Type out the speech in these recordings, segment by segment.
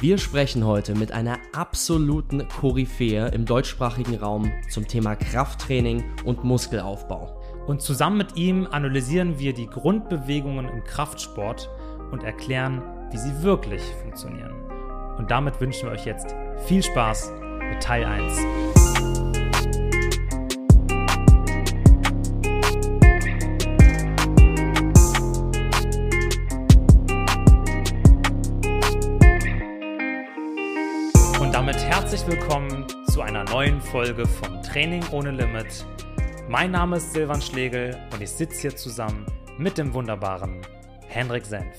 Wir sprechen heute mit einer absoluten Koryphäe im deutschsprachigen Raum zum Thema Krafttraining und Muskelaufbau. Und zusammen mit ihm analysieren wir die Grundbewegungen im Kraftsport und erklären, wie sie wirklich funktionieren. Und damit wünschen wir euch jetzt viel Spaß mit Teil 1. willkommen zu einer neuen Folge von Training ohne Limit. Mein Name ist Silvan Schlegel und ich sitze hier zusammen mit dem wunderbaren Henrik Senf.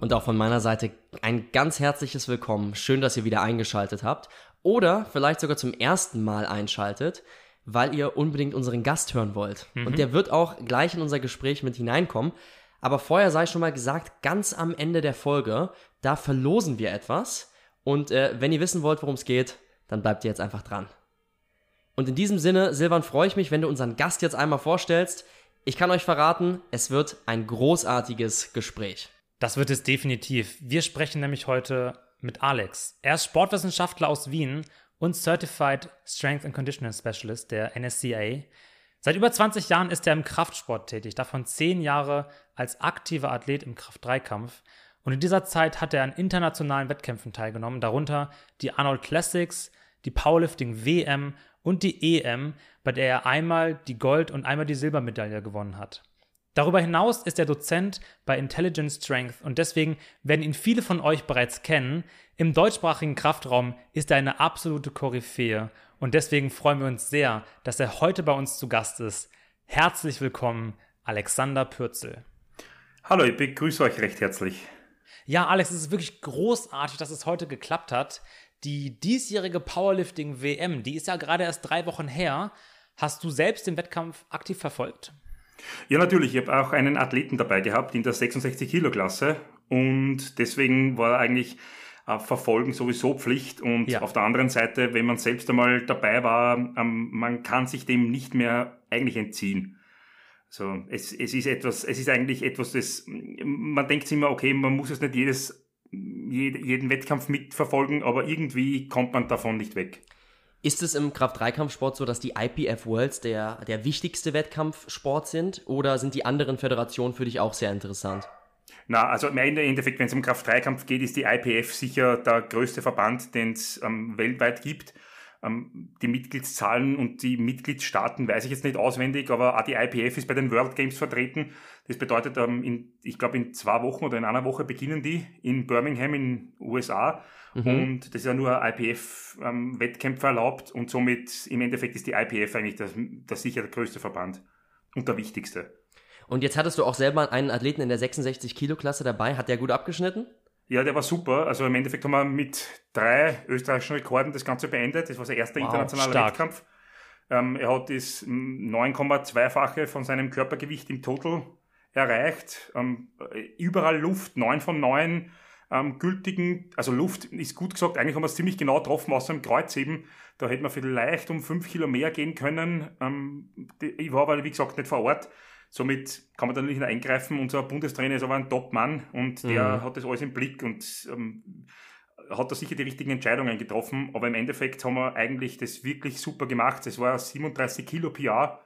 Und auch von meiner Seite ein ganz herzliches Willkommen. Schön, dass ihr wieder eingeschaltet habt. Oder vielleicht sogar zum ersten Mal einschaltet, weil ihr unbedingt unseren Gast hören wollt. Mhm. Und der wird auch gleich in unser Gespräch mit hineinkommen. Aber vorher sei schon mal gesagt, ganz am Ende der Folge, da verlosen wir etwas. Und äh, wenn ihr wissen wollt, worum es geht, dann bleibt ihr jetzt einfach dran. Und in diesem Sinne, Silvan, freue ich mich, wenn du unseren Gast jetzt einmal vorstellst. Ich kann euch verraten, es wird ein großartiges Gespräch. Das wird es definitiv. Wir sprechen nämlich heute mit Alex. Er ist Sportwissenschaftler aus Wien und Certified Strength and Conditioning Specialist der NSCA. Seit über 20 Jahren ist er im Kraftsport tätig, davon 10 Jahre als aktiver Athlet im Kraft-3-Kampf. Und in dieser Zeit hat er an internationalen Wettkämpfen teilgenommen, darunter die Arnold Classics, die Powerlifting WM und die EM, bei der er einmal die Gold- und einmal die Silbermedaille gewonnen hat. Darüber hinaus ist er Dozent bei Intelligent Strength und deswegen werden ihn viele von euch bereits kennen. Im deutschsprachigen Kraftraum ist er eine absolute Koryphäe und deswegen freuen wir uns sehr, dass er heute bei uns zu Gast ist. Herzlich willkommen, Alexander Pürzel. Hallo, ich begrüße euch recht herzlich. Ja, Alex, es ist wirklich großartig, dass es heute geklappt hat. Die diesjährige Powerlifting WM, die ist ja gerade erst drei Wochen her. Hast du selbst den Wettkampf aktiv verfolgt? Ja, natürlich. Ich habe auch einen Athleten dabei gehabt in der 66 Kilo Klasse und deswegen war eigentlich äh, Verfolgen sowieso Pflicht und ja. auf der anderen Seite, wenn man selbst einmal dabei war, ähm, man kann sich dem nicht mehr eigentlich entziehen. So, es, es ist etwas, es ist eigentlich etwas, das man denkt immer, okay, man muss es nicht jedes, jeden Wettkampf mitverfolgen, aber irgendwie kommt man davon nicht weg. Ist es im Kraft-3-Kampfsport so, dass die IPF Worlds der, der wichtigste Wettkampfsport sind oder sind die anderen Föderationen für dich auch sehr interessant? Na, also im Endeffekt, wenn es um Kraft-3-Kampf geht, ist die IPF sicher der größte Verband, den es ähm, weltweit gibt. Ähm, die Mitgliedszahlen und die Mitgliedstaaten weiß ich jetzt nicht auswendig, aber auch die IPF ist bei den World Games vertreten. Das bedeutet, ähm, in, ich glaube, in zwei Wochen oder in einer Woche beginnen die in Birmingham in USA. Mhm. Und das ist ja nur IPF-Wettkämpfe ähm, erlaubt und somit im Endeffekt ist die IPF eigentlich das, das sicher der größte Verband und der wichtigste. Und jetzt hattest du auch selber einen Athleten in der 66 Kilo Klasse dabei. Hat der gut abgeschnitten? Ja, der war super. Also im Endeffekt haben wir mit drei österreichischen Rekorden das Ganze beendet. Das war sein erster wow, internationaler stark. Wettkampf. Ähm, er hat das 9,2-fache von seinem Körpergewicht im Total erreicht. Ähm, überall Luft, 9 von 9 ähm, gültigen, also Luft ist gut gesagt, eigentlich haben wir es ziemlich genau getroffen, außer im Kreuzheben. Da hätte man vielleicht um 5 Kilo mehr gehen können. Ähm, ich war aber, wie gesagt, nicht vor Ort. Somit kann man da nicht eingreifen. Unser Bundestrainer ist aber ein Top-Mann und der mhm. hat das alles im Blick und ähm, hat da sicher die richtigen Entscheidungen getroffen. Aber im Endeffekt haben wir eigentlich das wirklich super gemacht. Es war 37 Kilo PR.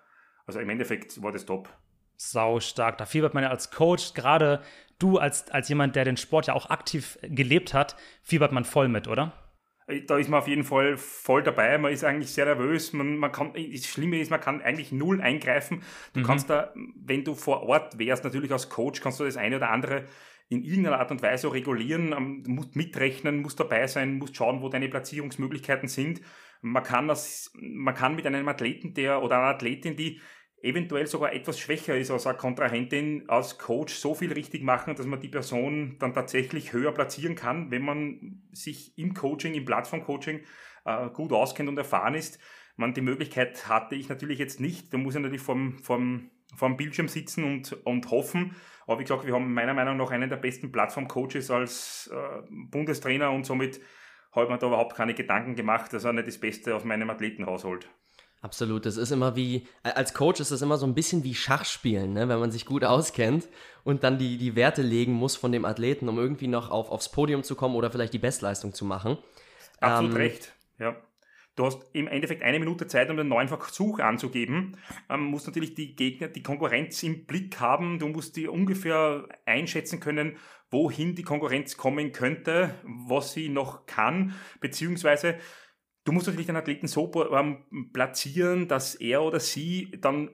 Also im Endeffekt war das top. Sau stark. Da fiebert man ja als Coach, gerade du als, als jemand, der den Sport ja auch aktiv gelebt hat, fiebert man voll mit, oder? Da ist man auf jeden Fall voll dabei. Man ist eigentlich sehr nervös. Man, man kann, das Schlimme ist, man kann eigentlich null eingreifen. Du mhm. kannst da, wenn du vor Ort wärst, natürlich als Coach, kannst du das eine oder andere in irgendeiner Art und Weise regulieren, musst mitrechnen, musst dabei sein, musst schauen, wo deine Platzierungsmöglichkeiten sind. Man kann das, man kann mit einem Athleten, der oder einer Athletin, die eventuell sogar etwas schwächer ist als eine Kontrahentin, als Coach so viel richtig machen, dass man die Person dann tatsächlich höher platzieren kann, wenn man sich im Coaching, im Plattform-Coaching äh, gut auskennt und erfahren ist. Man, die Möglichkeit hatte ich natürlich jetzt nicht. Da muss ich natürlich vom, vom, vom Bildschirm sitzen und, und hoffen. Aber wie gesagt, wir haben meiner Meinung nach einen der besten Plattform-Coaches als äh, Bundestrainer und somit habe ich mir da überhaupt keine Gedanken gemacht, dass er nicht das Beste aus meinem Athletenhaus holt. Absolut, das ist immer wie, als Coach ist das immer so ein bisschen wie Schachspielen, ne? wenn man sich gut auskennt und dann die, die Werte legen muss von dem Athleten, um irgendwie noch auf, aufs Podium zu kommen oder vielleicht die Bestleistung zu machen. Absolut ähm, recht, ja. Du hast im Endeffekt eine Minute Zeit, um den neuen Versuch anzugeben. Ähm, musst natürlich die Gegner, die Konkurrenz im Blick haben. Du musst die ungefähr einschätzen können, wohin die Konkurrenz kommen könnte, was sie noch kann, beziehungsweise du musst natürlich den Athleten so ähm, platzieren, dass er oder sie dann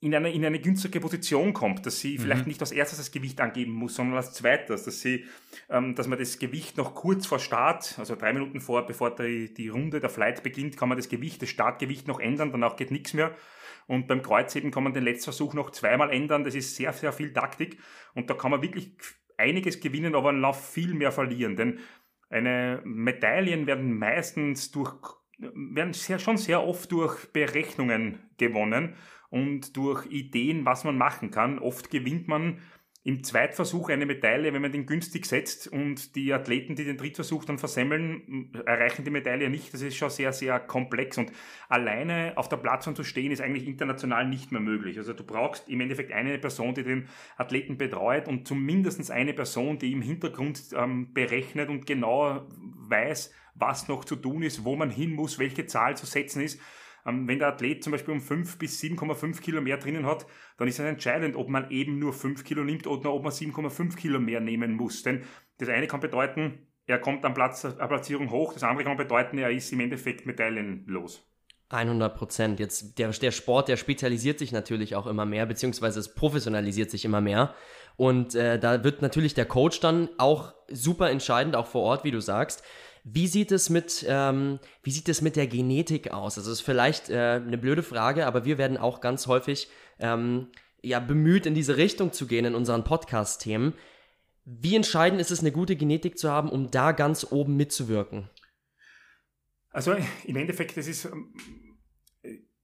in eine, in eine günstige Position kommt, dass sie mhm. vielleicht nicht als erstes das Gewicht angeben muss, sondern als zweites, dass sie, ähm, dass man das Gewicht noch kurz vor Start, also drei Minuten vor, bevor die, die Runde, der Flight beginnt, kann man das Gewicht, das Startgewicht noch ändern, danach geht nichts mehr. Und beim Kreuzheben kann man den Letztversuch noch zweimal ändern. Das ist sehr, sehr viel Taktik. Und da kann man wirklich einiges gewinnen, aber noch viel mehr verlieren. Denn eine Medaillen werden meistens durch, werden sehr, schon sehr oft durch Berechnungen gewonnen und durch Ideen, was man machen kann. Oft gewinnt man im Zweitversuch eine Medaille, wenn man den günstig setzt und die Athleten, die den Drittversuch dann versemmeln, erreichen die Medaille nicht. Das ist schon sehr, sehr komplex und alleine auf der Plattform zu stehen ist eigentlich international nicht mehr möglich. Also du brauchst im Endeffekt eine Person, die den Athleten betreut und zumindest eine Person, die im Hintergrund ähm, berechnet und genau weiß, was noch zu tun ist, wo man hin muss, welche Zahl zu setzen ist wenn der Athlet zum Beispiel um 5 bis 7,5 Kilo mehr drinnen hat, dann ist es entscheidend, ob man eben nur 5 Kilo nimmt oder ob man 7,5 Kilo mehr nehmen muss. Denn das eine kann bedeuten, er kommt an Platz, an Platzierung hoch, das andere kann bedeuten, er ist im Endeffekt medaillenlos. 100 Prozent. Jetzt der, der Sport, der spezialisiert sich natürlich auch immer mehr, beziehungsweise es professionalisiert sich immer mehr. Und äh, da wird natürlich der Coach dann auch super entscheidend, auch vor Ort, wie du sagst. Wie sieht es mit, ähm, wie sieht es mit der Genetik aus? Also, das ist vielleicht äh, eine blöde Frage, aber wir werden auch ganz häufig ähm, ja, bemüht, in diese Richtung zu gehen in unseren Podcast-Themen. Wie entscheidend ist es, eine gute Genetik zu haben, um da ganz oben mitzuwirken? Also im Endeffekt, das ist ähm,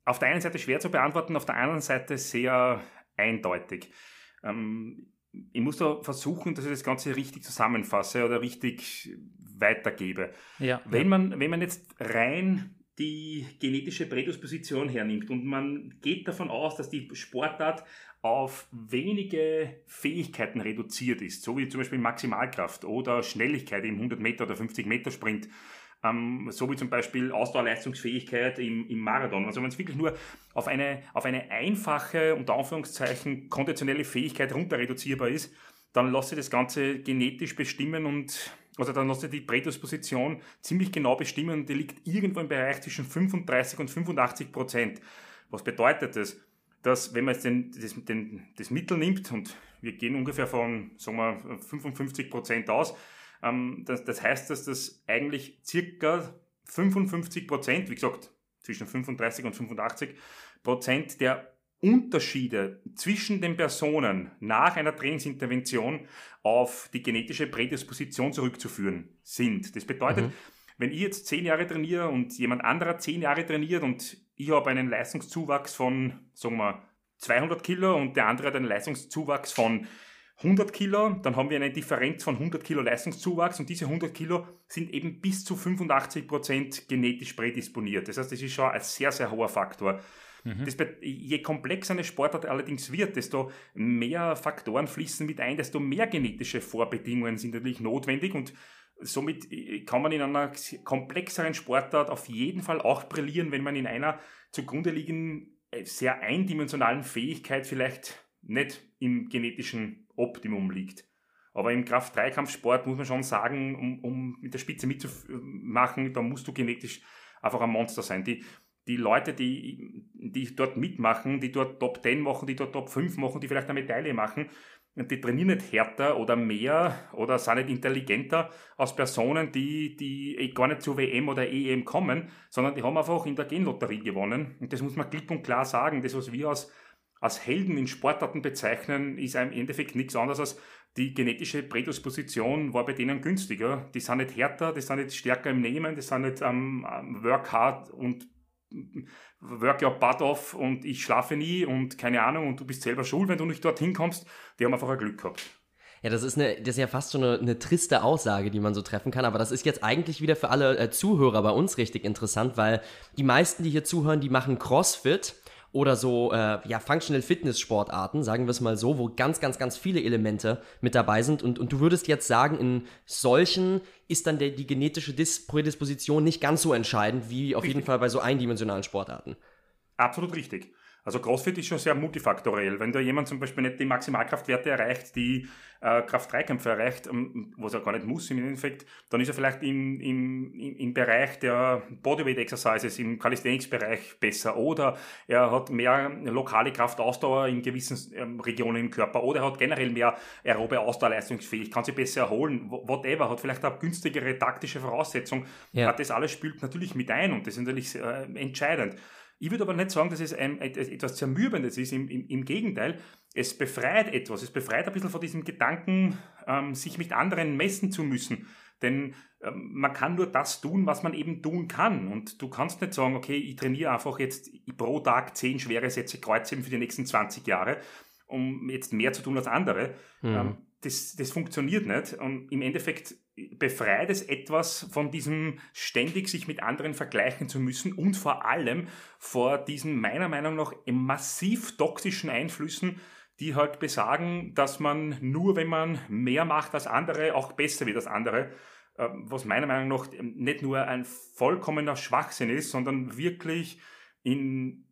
auf der einen Seite schwer zu beantworten, auf der anderen Seite sehr eindeutig. Ähm, ich muss da versuchen, dass ich das Ganze richtig zusammenfasse oder richtig weitergebe. Ja. Wenn, man, wenn man jetzt rein die genetische Prädisposition hernimmt und man geht davon aus, dass die Sportart auf wenige Fähigkeiten reduziert ist, so wie zum Beispiel Maximalkraft oder Schnelligkeit im 100 Meter oder 50 Meter Sprint, ähm, so wie zum Beispiel Ausdauerleistungsfähigkeit im, im Marathon. Also wenn es wirklich nur auf eine, auf eine einfache, unter Anführungszeichen, konditionelle Fähigkeit runter reduzierbar ist, dann lasse ich das Ganze genetisch bestimmen und also dann hast du die Prädisposition ziemlich genau bestimmen und die liegt irgendwo im Bereich zwischen 35 und 85 Prozent. Was bedeutet das? Dass, wenn man jetzt den, das, den, das Mittel nimmt, und wir gehen ungefähr von sagen wir, 55 Prozent aus, ähm, das, das heißt, dass das eigentlich circa 55 Prozent, wie gesagt, zwischen 35 und 85 Prozent der Unterschiede zwischen den Personen nach einer Trainingsintervention auf die genetische Prädisposition zurückzuführen sind. Das bedeutet, mhm. wenn ich jetzt zehn Jahre trainiere und jemand anderer zehn Jahre trainiert und ich habe einen Leistungszuwachs von, sagen wir, 200 Kilo und der andere hat einen Leistungszuwachs von 100 Kilo, dann haben wir eine Differenz von 100 Kilo Leistungszuwachs und diese 100 Kilo sind eben bis zu 85 Prozent genetisch prädisponiert. Das heißt, das ist schon ein sehr, sehr hoher Faktor. Mhm. Das, je komplexer eine Sportart allerdings wird, desto mehr Faktoren fließen mit ein, desto mehr genetische Vorbedingungen sind natürlich notwendig und somit äh, kann man in einer komplexeren Sportart auf jeden Fall auch brillieren, wenn man in einer zugrunde liegenden äh, sehr eindimensionalen Fähigkeit vielleicht nicht im genetischen Optimum liegt. Aber im Kraft-3-Kampfsport muss man schon sagen, um, um mit der Spitze mitzumachen, da musst du genetisch einfach ein Monster sein. Die, die Leute, die, die dort mitmachen, die dort Top 10 machen, die dort Top 5 machen, die vielleicht eine Medaille machen, die trainieren nicht härter oder mehr oder sind nicht intelligenter als Personen, die, die eh gar nicht zur WM oder EM kommen, sondern die haben einfach in der Genlotterie gewonnen. Und das muss man klipp und klar sagen. Das, was wir als, als Helden in Sportarten bezeichnen, ist im Endeffekt nichts anderes als die genetische Prädisposition war bei denen günstiger. Die sind nicht härter, die sind nicht stärker im Nehmen, die sind nicht am um, Work hard und work your butt off und ich schlafe nie und keine Ahnung und du bist selber schuld, wenn du nicht dorthin kommst. Die haben einfach ein Glück gehabt. Ja, das ist, eine, das ist ja fast schon eine, eine, triste Aussage, die man so treffen kann, aber das ist jetzt eigentlich wieder für alle äh, Zuhörer bei uns richtig interessant, weil die meisten, die hier zuhören, die machen CrossFit oder so äh, ja, Functional Fitness Sportarten, sagen wir es mal so, wo ganz, ganz, ganz viele Elemente mit dabei sind. Und, und du würdest jetzt sagen, in solchen ist dann der, die genetische Dis Prädisposition nicht ganz so entscheidend wie auf richtig. jeden Fall bei so eindimensionalen Sportarten. Absolut richtig. Also CrossFit ist schon sehr multifaktoriell. Wenn da jemand zum Beispiel nicht die Maximalkraftwerte erreicht, die äh, Kraft-3-Kämpfe erreicht, ähm, was er gar nicht muss im Endeffekt, dann ist er vielleicht im, im, im Bereich der Bodyweight-Exercises, im Calisthenics-Bereich besser oder er hat mehr lokale Kraftausdauer in gewissen ähm, Regionen im Körper oder er hat generell mehr aerobe Ausdauerleistungsfähigkeit, kann sich besser erholen, whatever, hat vielleicht eine günstigere taktische Voraussetzung. Ja. Das alles spielt natürlich mit ein und das ist natürlich äh, entscheidend. Ich würde aber nicht sagen, dass es ein, etwas Zermürbendes ist. Im, im, Im, Gegenteil, es befreit etwas. Es befreit ein bisschen von diesem Gedanken, ähm, sich mit anderen messen zu müssen. Denn ähm, man kann nur das tun, was man eben tun kann. Und du kannst nicht sagen, okay, ich trainiere einfach jetzt pro Tag zehn schwere Sätze Kreuzheben für die nächsten 20 Jahre, um jetzt mehr zu tun als andere. Mhm. Ähm, das, das funktioniert nicht. Und im Endeffekt befreit es etwas von diesem ständig sich mit anderen vergleichen zu müssen und vor allem vor diesen meiner Meinung nach massiv toxischen Einflüssen, die halt besagen, dass man nur wenn man mehr macht als andere, auch besser wird als andere, ähm, was meiner Meinung nach nicht nur ein vollkommener Schwachsinn ist, sondern wirklich in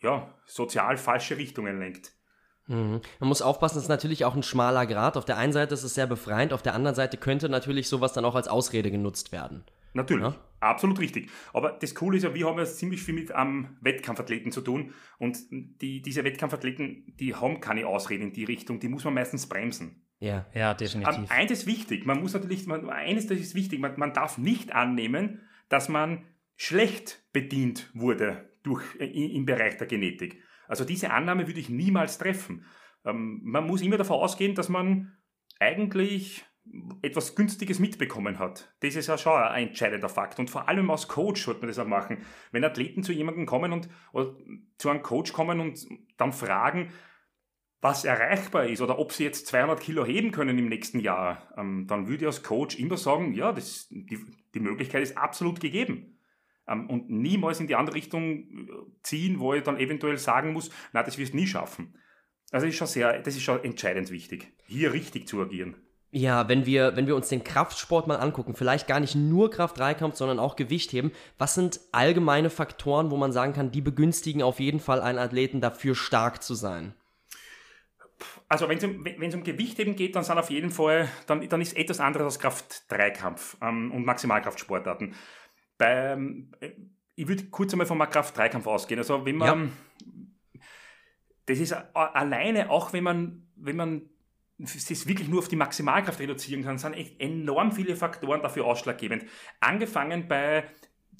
ja, sozial falsche Richtungen lenkt. Mhm. Man muss aufpassen, es ist natürlich auch ein schmaler Grad. Auf der einen Seite ist es sehr befreiend, auf der anderen Seite könnte natürlich sowas dann auch als Ausrede genutzt werden. Natürlich, ja? absolut richtig. Aber das Coole ist ja, wir haben ja ziemlich viel mit ähm, Wettkampfathleten zu tun und die, diese Wettkampfathleten, die haben keine Ausrede in die Richtung, die muss man meistens bremsen. Ja, ja, definitiv. Ähm, eines ist wichtig, man muss natürlich, man, eines das ist wichtig, man, man darf nicht annehmen, dass man schlecht bedient wurde durch, äh, im Bereich der Genetik. Also diese Annahme würde ich niemals treffen. Ähm, man muss immer davon ausgehen, dass man eigentlich etwas Günstiges mitbekommen hat. Das ist ja schon ein entscheidender Fakt. Und vor allem als Coach sollte man das auch machen. Wenn Athleten zu jemandem kommen und zu einem Coach kommen und dann fragen, was erreichbar ist oder ob sie jetzt 200 Kilo heben können im nächsten Jahr, ähm, dann würde ich als Coach immer sagen, ja, das, die, die Möglichkeit ist absolut gegeben und niemals in die andere Richtung äh, ziehen, wo ich dann eventuell sagen muss, na, das wirst du nie schaffen. Also ist schon sehr, das ist schon entscheidend wichtig, hier richtig zu agieren. Ja, wenn wir, wenn wir uns den Kraftsport mal angucken, vielleicht gar nicht nur Kraft-3-Kampf, sondern auch Gewichtheben, was sind allgemeine Faktoren, wo man sagen kann, die begünstigen auf jeden Fall einen Athleten dafür stark zu sein? Also wenn es um, um Gewichtheben geht, dann sind auf jeden Fall, dann, dann ist etwas anderes als Kraft-3-Kampf ähm, und Maximalkraftsportarten. Beim, ich würde kurz einmal vom Kraft-3-Kampf ausgehen. Also wenn man, ja. das ist alleine, auch wenn man, wenn man es wirklich nur auf die Maximalkraft reduzieren kann, sind echt enorm viele Faktoren dafür ausschlaggebend. Angefangen bei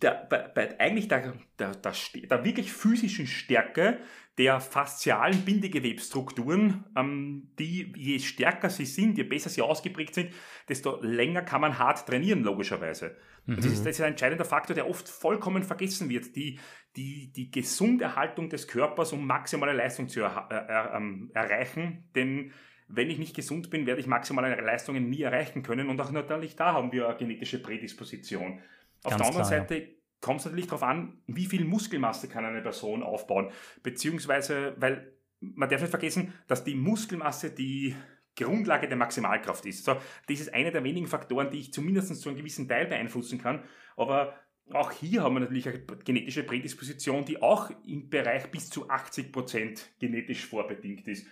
der, bei, bei eigentlich der, der, der, der wirklich physischen Stärke der faszialen Bindegewebsstrukturen, ähm, die je stärker sie sind, je besser sie ausgeprägt sind, desto länger kann man hart trainieren, logischerweise. Mhm. Das, ist, das ist ein entscheidender Faktor, der oft vollkommen vergessen wird. Die, die, die Gesunderhaltung des Körpers, um maximale Leistung zu er, er, ähm, erreichen, denn wenn ich nicht gesund bin, werde ich maximale Leistungen nie erreichen können und auch natürlich da haben wir eine genetische Prädisposition. Auf Ganz der anderen klar, Seite ja kommt es natürlich darauf an, wie viel Muskelmasse kann eine Person aufbauen. Beziehungsweise, weil man darf nicht vergessen, dass die Muskelmasse die Grundlage der Maximalkraft ist. So, das ist einer der wenigen Faktoren, die ich zumindest zu einem gewissen Teil beeinflussen kann. Aber auch hier haben wir natürlich eine genetische Prädisposition, die auch im Bereich bis zu 80 Prozent genetisch vorbedingt ist.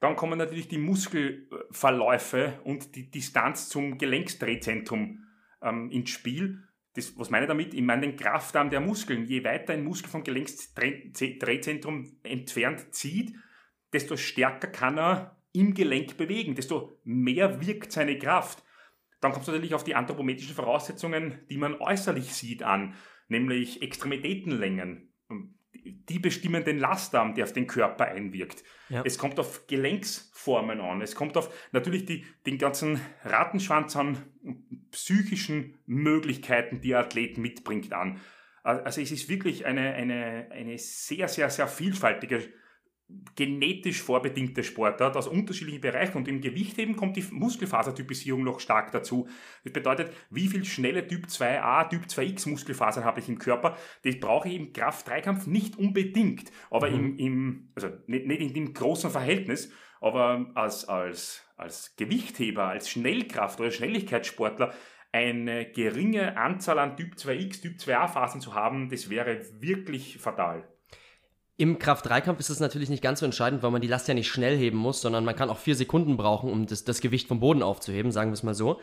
Dann kommen natürlich die Muskelverläufe und die Distanz zum Gelenksdrehzentrum ähm, ins Spiel. Das, was meine ich damit? Ich meine den Kraftarm der Muskeln. Je weiter ein Muskel vom Gelenksdrehzentrum entfernt zieht, desto stärker kann er im Gelenk bewegen, desto mehr wirkt seine Kraft. Dann kommt es natürlich auf die anthropometrischen Voraussetzungen, die man äußerlich sieht, an, nämlich Extremitätenlängen die bestimmen den Lastarm, der auf den Körper einwirkt. Ja. Es kommt auf Gelenksformen an. Es kommt auf natürlich die, den ganzen Rattenschwanz an psychischen Möglichkeiten, die ein Athlet mitbringt, an. Also es ist wirklich eine, eine, eine sehr, sehr, sehr vielfältige genetisch vorbedingte Sportart aus unterschiedlichen Bereichen und im Gewichtheben kommt die Muskelfasertypisierung noch stark dazu. Das bedeutet, wie viel schnelle Typ 2a, Typ 2x Muskelfasern habe ich im Körper, das brauche ich im Kraft-3-Kampf nicht unbedingt, aber mhm. im, im, also nicht, nicht in dem großen Verhältnis, aber als, als, als Gewichtheber, als Schnellkraft- oder Schnelligkeitssportler eine geringe Anzahl an Typ 2x, Typ 2a Phasen zu haben, das wäre wirklich fatal. Im Kraft-3-Kampf ist es natürlich nicht ganz so entscheidend, weil man die Last ja nicht schnell heben muss, sondern man kann auch vier Sekunden brauchen, um das, das Gewicht vom Boden aufzuheben, sagen wir es mal so.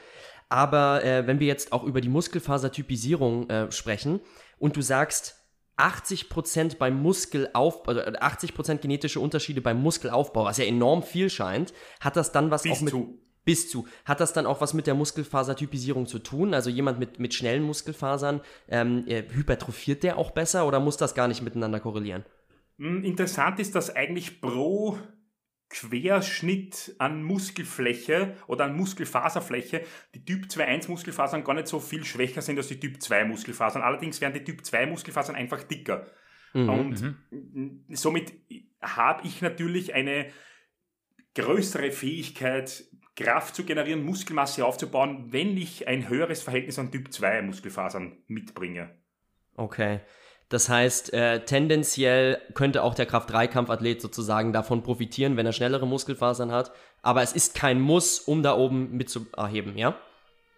Aber äh, wenn wir jetzt auch über die Muskelfasertypisierung äh, sprechen und du sagst, 80% beim Muskelaufbau, also 80% genetische Unterschiede beim Muskelaufbau, was ja enorm viel scheint, hat das dann was bis auch mit. Zu. Bis zu. Hat das dann auch was mit der Muskelfasertypisierung zu tun? Also jemand mit, mit schnellen Muskelfasern, ähm, äh, hypertrophiert der auch besser oder muss das gar nicht miteinander korrelieren? Hm, interessant ist, dass eigentlich pro Querschnitt an Muskelfläche oder an Muskelfaserfläche die Typ 2.1 Muskelfasern gar nicht so viel schwächer sind als die Typ 2 Muskelfasern. Allerdings werden die Typ 2 Muskelfasern einfach dicker. Mhm, und mhm. somit habe ich natürlich eine größere Fähigkeit, Kraft zu generieren, Muskelmasse aufzubauen, wenn ich ein höheres Verhältnis an Typ 2 Muskelfasern mitbringe. Okay. Das heißt, äh, tendenziell könnte auch der Kraft-3-Kampfathlet sozusagen davon profitieren, wenn er schnellere Muskelfasern hat. Aber es ist kein Muss, um da oben mitzuerheben, ja?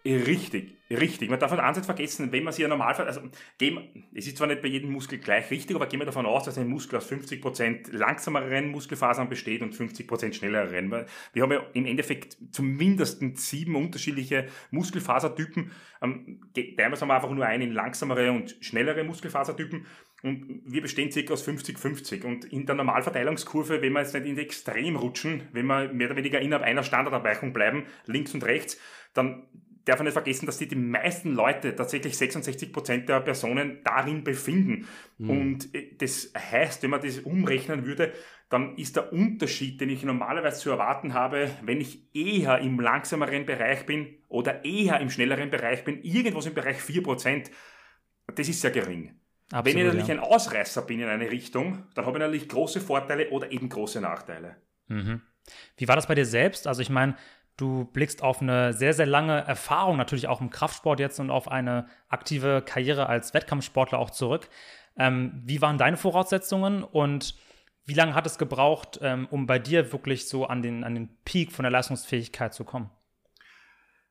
Richtig, richtig. Man darf an Ansatz vergessen, wenn man sich ja Normalfall, also gehen, es ist zwar nicht bei jedem Muskel gleich richtig, aber gehen wir davon aus, dass ein Muskel aus 50% langsameren Muskelfasern besteht und 50% schnelleren. Wir haben ja im Endeffekt zumindest sieben unterschiedliche Muskelfasertypen. Ähm, teilen wir einfach nur ein in langsamere und schnellere Muskelfasertypen. Und wir bestehen circa aus 50-50. Und in der Normalverteilungskurve, wenn wir jetzt nicht in die Extrem rutschen, wenn wir mehr oder weniger innerhalb einer Standardabweichung bleiben, links und rechts, dann darf man nicht vergessen, dass sich die meisten Leute, tatsächlich 66 Prozent der Personen darin befinden. Mhm. Und äh, das heißt, wenn man das umrechnen würde, dann ist der Unterschied, den ich normalerweise zu erwarten habe, wenn ich eher im langsameren Bereich bin oder eher im schnelleren Bereich bin, irgendwas im Bereich 4 Prozent. Das ist sehr gering. Absolut, wenn ich natürlich ja. ein Ausreißer bin in eine Richtung, dann habe ich natürlich große Vorteile oder eben große Nachteile. Mhm. Wie war das bei dir selbst? Also ich meine, Du blickst auf eine sehr, sehr lange Erfahrung, natürlich auch im Kraftsport jetzt und auf eine aktive Karriere als Wettkampfsportler auch zurück. Ähm, wie waren deine Voraussetzungen und wie lange hat es gebraucht, ähm, um bei dir wirklich so an den, an den Peak von der Leistungsfähigkeit zu kommen?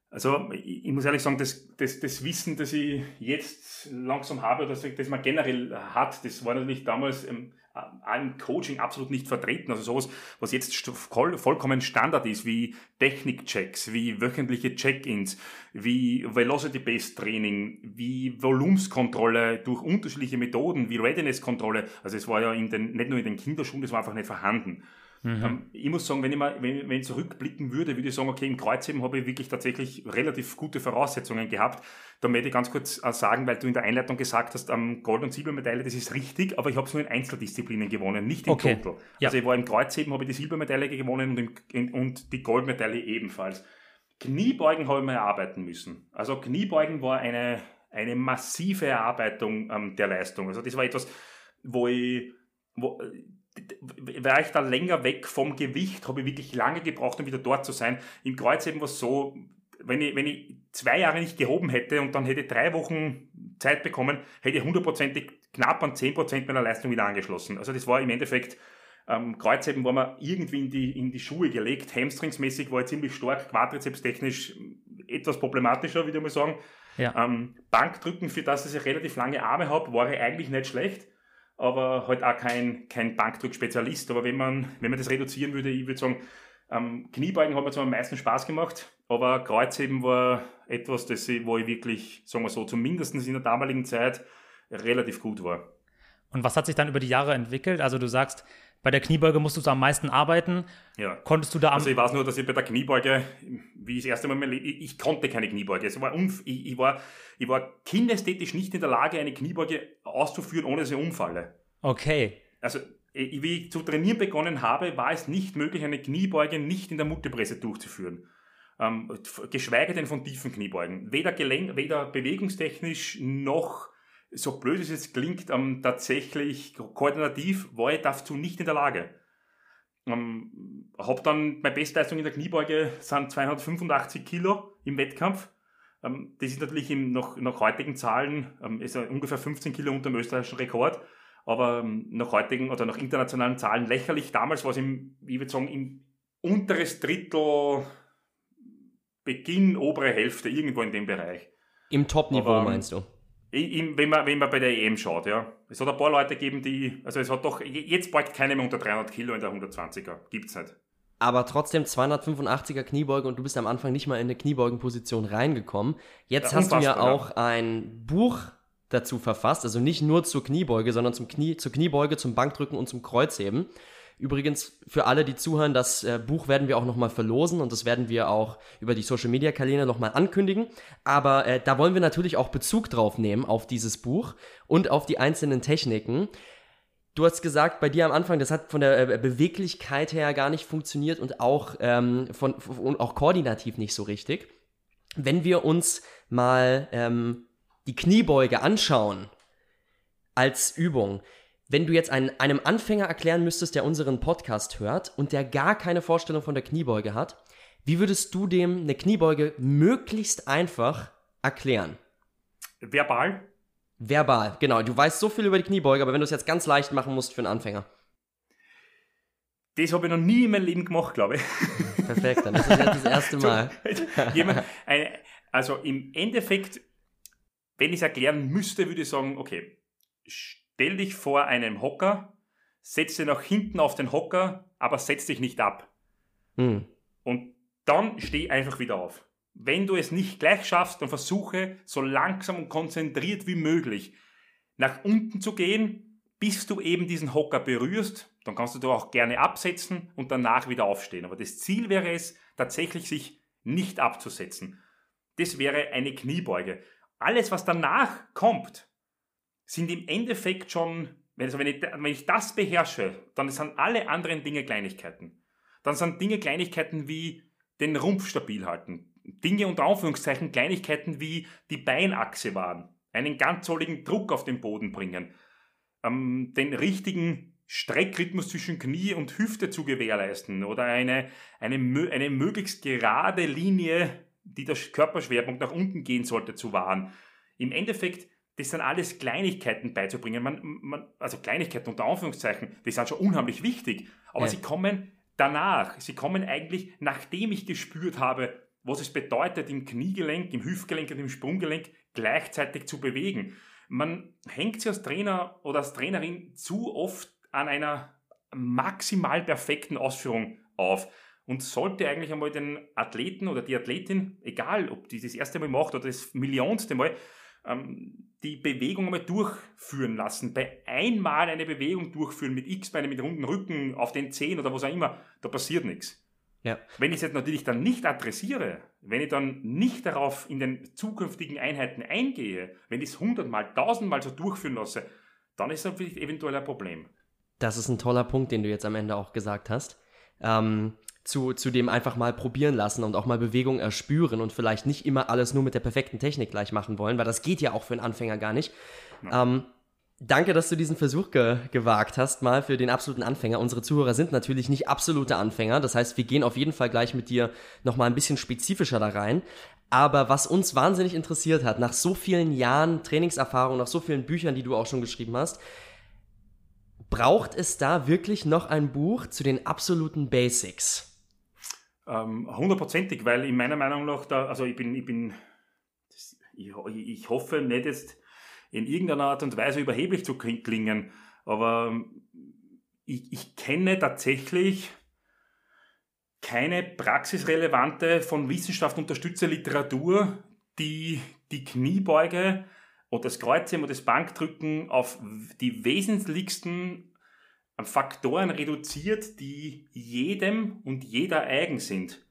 Also ich muss ehrlich sagen, das, das, das Wissen, das ich jetzt langsam habe, das, das man generell hat, das war natürlich damals im Coaching absolut nicht vertreten. Also sowas, was jetzt vollkommen Standard ist, wie Technikchecks, wie wöchentliche Check-ins, wie Velocity-Based Training, wie Volumenskontrolle durch unterschiedliche Methoden, wie Readiness-Kontrolle. Also es war ja in den, nicht nur in den Kinderschuhen, das war einfach nicht vorhanden. Mhm. Ähm, ich muss sagen, wenn ich, mal, wenn, wenn ich zurückblicken würde, würde ich sagen, okay, im Kreuzheben habe ich wirklich tatsächlich relativ gute Voraussetzungen gehabt. Da möchte ich ganz kurz äh, sagen, weil du in der Einleitung gesagt hast, am Gold- und Silbermedaille, das ist richtig, aber ich habe es nur in Einzeldisziplinen gewonnen, nicht im okay. Total. Ja. Also ich war im Kreuzheben, habe ich die Silbermedaille gewonnen und, im, in, und die Goldmedaille ebenfalls. Kniebeugen habe ich mal erarbeiten müssen. Also Kniebeugen war eine, eine massive Erarbeitung ähm, der Leistung. Also das war etwas, wo ich, wo, war ich da länger weg vom Gewicht, habe ich wirklich lange gebraucht, um wieder dort zu sein. Im Kreuzheben war es so, wenn ich, wenn ich zwei Jahre nicht gehoben hätte und dann hätte drei Wochen Zeit bekommen, hätte ich hundertprozentig knapp an zehn Prozent meiner Leistung wieder angeschlossen. Also das war im Endeffekt, ähm, Kreuzheben war mir irgendwie in die, in die Schuhe gelegt. Hamstringsmäßig war ich ziemlich stark, quadrizepstechnisch etwas problematischer, würde ich mal sagen. Ja. Ähm, Bankdrücken, für das ich relativ lange Arme habe, war ich eigentlich nicht schlecht aber halt auch kein, kein Bankdrückspezialist. Aber wenn man, wenn man das reduzieren würde, ich würde sagen, ähm, Kniebeugen hat mir zwar am meisten Spaß gemacht, aber Kreuzheben war etwas, das ich, wo ich wirklich, sagen wir so, zumindest in der damaligen Zeit relativ gut war. Und was hat sich dann über die Jahre entwickelt? Also du sagst, bei der Kniebeuge musstest du am meisten arbeiten. Ja. Konntest du da am Also ich weiß nur, dass ich bei der Kniebeuge, wie ich das erste Mal, ich, ich konnte keine Kniebeuge. Es war ich, ich, war, ich war kinästhetisch nicht in der Lage, eine Kniebeuge auszuführen, ohne dass ich umfalle. Okay. Also wie ich zu trainieren begonnen habe, war es nicht möglich, eine Kniebeuge nicht in der Multipresse durchzuführen. Ähm, geschweige denn von tiefen Kniebeugen. Weder, Gelenk, weder bewegungstechnisch noch so blöd es jetzt klingt, ähm, tatsächlich koordinativ war ich dazu nicht in der Lage. Ähm, habe dann meine Bestleistung in der Kniebeuge sind 285 Kilo im Wettkampf. Ähm, das ist natürlich im, nach, nach heutigen Zahlen ähm, ist ungefähr 15 Kilo unter dem österreichischen Rekord, aber ähm, nach heutigen oder nach internationalen Zahlen lächerlich. Damals war es im, ich würde sagen, im unteres Drittel, Beginn, obere Hälfte, irgendwo in dem Bereich. Im Top-Niveau meinst du? Wenn, man, wenn man bei der EM schaut, ja. Es hat ein paar Leute gegeben, die, also es hat doch, jetzt beugt keiner mehr unter 300 Kilo in der 120er. Gibt's nicht. Aber trotzdem 285er Kniebeuge und du bist am Anfang nicht mal in eine Kniebeugenposition reingekommen. Jetzt ja, hast du ja auch ein Buch dazu verfasst, also nicht nur zur Kniebeuge, sondern zum Knie, zur Kniebeuge, zum Bankdrücken und zum Kreuzheben. Übrigens, für alle, die zuhören, das äh, Buch werden wir auch nochmal verlosen und das werden wir auch über die Social Media Kanäle nochmal ankündigen. Aber äh, da wollen wir natürlich auch Bezug drauf nehmen auf dieses Buch und auf die einzelnen Techniken. Du hast gesagt, bei dir am Anfang, das hat von der äh, Beweglichkeit her gar nicht funktioniert und auch, ähm, von, von, auch koordinativ nicht so richtig. Wenn wir uns mal ähm, die Kniebeuge anschauen als Übung, wenn du jetzt einen, einem Anfänger erklären müsstest, der unseren Podcast hört und der gar keine Vorstellung von der Kniebeuge hat, wie würdest du dem eine Kniebeuge möglichst einfach erklären? Verbal? Verbal, genau. Du weißt so viel über die Kniebeuge, aber wenn du es jetzt ganz leicht machen musst für einen Anfänger. Das habe ich noch nie in meinem Leben gemacht, glaube ich. Perfekt, dann ist es jetzt das erste Mal. Jemand, also im Endeffekt, wenn ich es erklären müsste, würde ich sagen, okay, Stell dich vor einem Hocker, setz dich nach hinten auf den Hocker, aber setz dich nicht ab. Mhm. Und dann steh einfach wieder auf. Wenn du es nicht gleich schaffst, dann versuche so langsam und konzentriert wie möglich nach unten zu gehen, bis du eben diesen Hocker berührst. Dann kannst du auch gerne absetzen und danach wieder aufstehen. Aber das Ziel wäre es, tatsächlich sich nicht abzusetzen. Das wäre eine Kniebeuge. Alles, was danach kommt, sind im Endeffekt schon, also wenn ich, wenn ich das beherrsche, dann sind alle anderen Dinge Kleinigkeiten. Dann sind Dinge Kleinigkeiten wie den Rumpf stabil halten. Dinge unter Anführungszeichen Kleinigkeiten wie die Beinachse wahren, einen ganz soligen Druck auf den Boden bringen, ähm, den richtigen Streckrhythmus zwischen Knie und Hüfte zu gewährleisten oder eine, eine, eine möglichst gerade Linie, die der Körperschwerpunkt nach unten gehen sollte, zu wahren. Im Endeffekt das sind alles Kleinigkeiten beizubringen. Man, man, also Kleinigkeiten unter Anführungszeichen, die sind schon unheimlich wichtig. Aber ja. sie kommen danach. Sie kommen eigentlich, nachdem ich gespürt habe, was es bedeutet, im Kniegelenk, im Hüftgelenk und im Sprunggelenk gleichzeitig zu bewegen. Man hängt sich als Trainer oder als Trainerin zu oft an einer maximal perfekten Ausführung auf und sollte eigentlich einmal den Athleten oder die Athletin, egal ob die das erste Mal macht oder das millionste Mal, ähm, die Bewegung einmal durchführen lassen. Bei einmal eine Bewegung durchführen mit X-Beinen, mit runden Rücken, auf den Zehen oder was auch immer, da passiert nichts. Ja. Wenn ich es jetzt natürlich dann nicht adressiere, wenn ich dann nicht darauf in den zukünftigen Einheiten eingehe, wenn ich es hundertmal, tausendmal so durchführen lasse, dann ist das vielleicht eventuell ein Problem. Das ist ein toller Punkt, den du jetzt am Ende auch gesagt hast. Ähm, zu, zu dem einfach mal probieren lassen und auch mal Bewegung erspüren und vielleicht nicht immer alles nur mit der perfekten Technik gleich machen wollen, weil das geht ja auch für einen Anfänger gar nicht. Ja. Ähm, danke, dass du diesen Versuch ge gewagt hast, mal für den absoluten Anfänger. Unsere Zuhörer sind natürlich nicht absolute Anfänger, das heißt, wir gehen auf jeden Fall gleich mit dir nochmal ein bisschen spezifischer da rein. Aber was uns wahnsinnig interessiert hat, nach so vielen Jahren Trainingserfahrung, nach so vielen Büchern, die du auch schon geschrieben hast, braucht es da wirklich noch ein Buch zu den absoluten Basics? Ähm, hundertprozentig, weil in meiner Meinung nach, da, also ich bin, ich bin, ich, ich hoffe nicht jetzt in irgendeiner Art und Weise überheblich zu klingen, aber ich, ich kenne tatsächlich keine praxisrelevante, von Wissenschaft unterstützte Literatur, die die Kniebeuge und das Kreuzheben und das Bankdrücken auf die wesentlichsten Faktoren reduziert, die jedem und jeder eigen sind.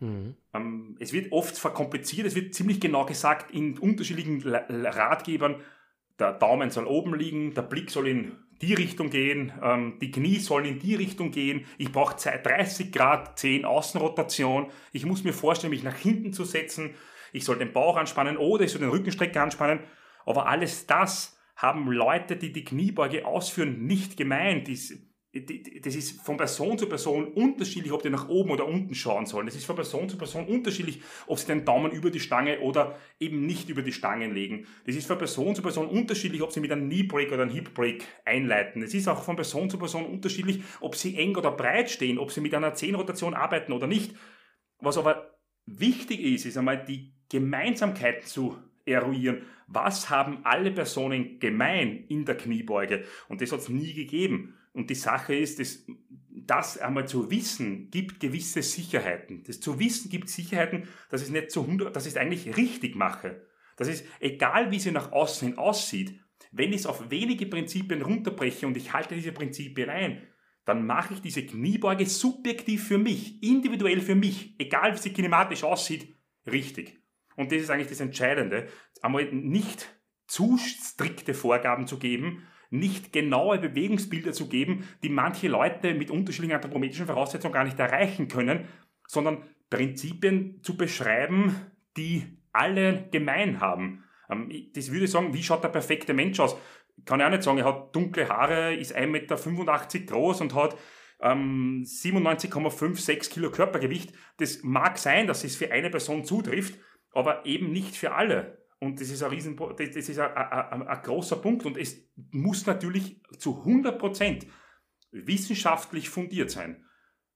Mhm. Ähm, es wird oft verkompliziert, es wird ziemlich genau gesagt in unterschiedlichen Ratgebern, der Daumen soll oben liegen, der Blick soll in die Richtung gehen, ähm, die Knie sollen in die Richtung gehen, ich brauche 30 Grad 10 Außenrotation, ich muss mir vorstellen, mich nach hinten zu setzen, ich soll den Bauch anspannen oder ich soll den Rückenstrecker anspannen, aber alles das haben Leute, die die Kniebeuge ausführen, nicht gemeint. das ist von Person zu Person unterschiedlich, ob die nach oben oder unten schauen sollen. Das ist von Person zu Person unterschiedlich, ob sie den Daumen über die Stange oder eben nicht über die Stangen legen. Das ist von Person zu Person unterschiedlich, ob sie mit einem Knee Break oder einem Hip Break einleiten. Es ist auch von Person zu Person unterschiedlich, ob sie eng oder breit stehen, ob sie mit einer Zehnrotation arbeiten oder nicht. Was aber wichtig ist, ist einmal die Gemeinsamkeiten zu eruieren. Was haben alle Personen gemein in der Kniebeuge? Und das hat es nie gegeben. Und die Sache ist, dass das einmal zu wissen, gibt gewisse Sicherheiten. Das zu wissen gibt Sicherheiten, dass ich es nicht zu 100, dass ich es eigentlich richtig mache. Das ist, egal wie sie nach außen hin aussieht, wenn ich es auf wenige Prinzipien runterbreche und ich halte diese Prinzipien ein, dann mache ich diese Kniebeuge subjektiv für mich, individuell für mich, egal wie sie kinematisch aussieht, richtig. Und das ist eigentlich das Entscheidende, einmal nicht zu strikte Vorgaben zu geben, nicht genaue Bewegungsbilder zu geben, die manche Leute mit unterschiedlichen anthropometrischen Voraussetzungen gar nicht erreichen können, sondern Prinzipien zu beschreiben, die alle gemein haben. Ähm, das würde ich sagen, wie schaut der perfekte Mensch aus? Kann ich auch nicht sagen, er hat dunkle Haare, ist 1,85 Meter groß und hat ähm, 97,56 Kilo Körpergewicht. Das mag sein, dass es für eine Person zutrifft, aber eben nicht für alle. Und das ist ein riesen, das ist ein, ein, ein, großer Punkt und es muss natürlich zu 100 Prozent wissenschaftlich fundiert sein.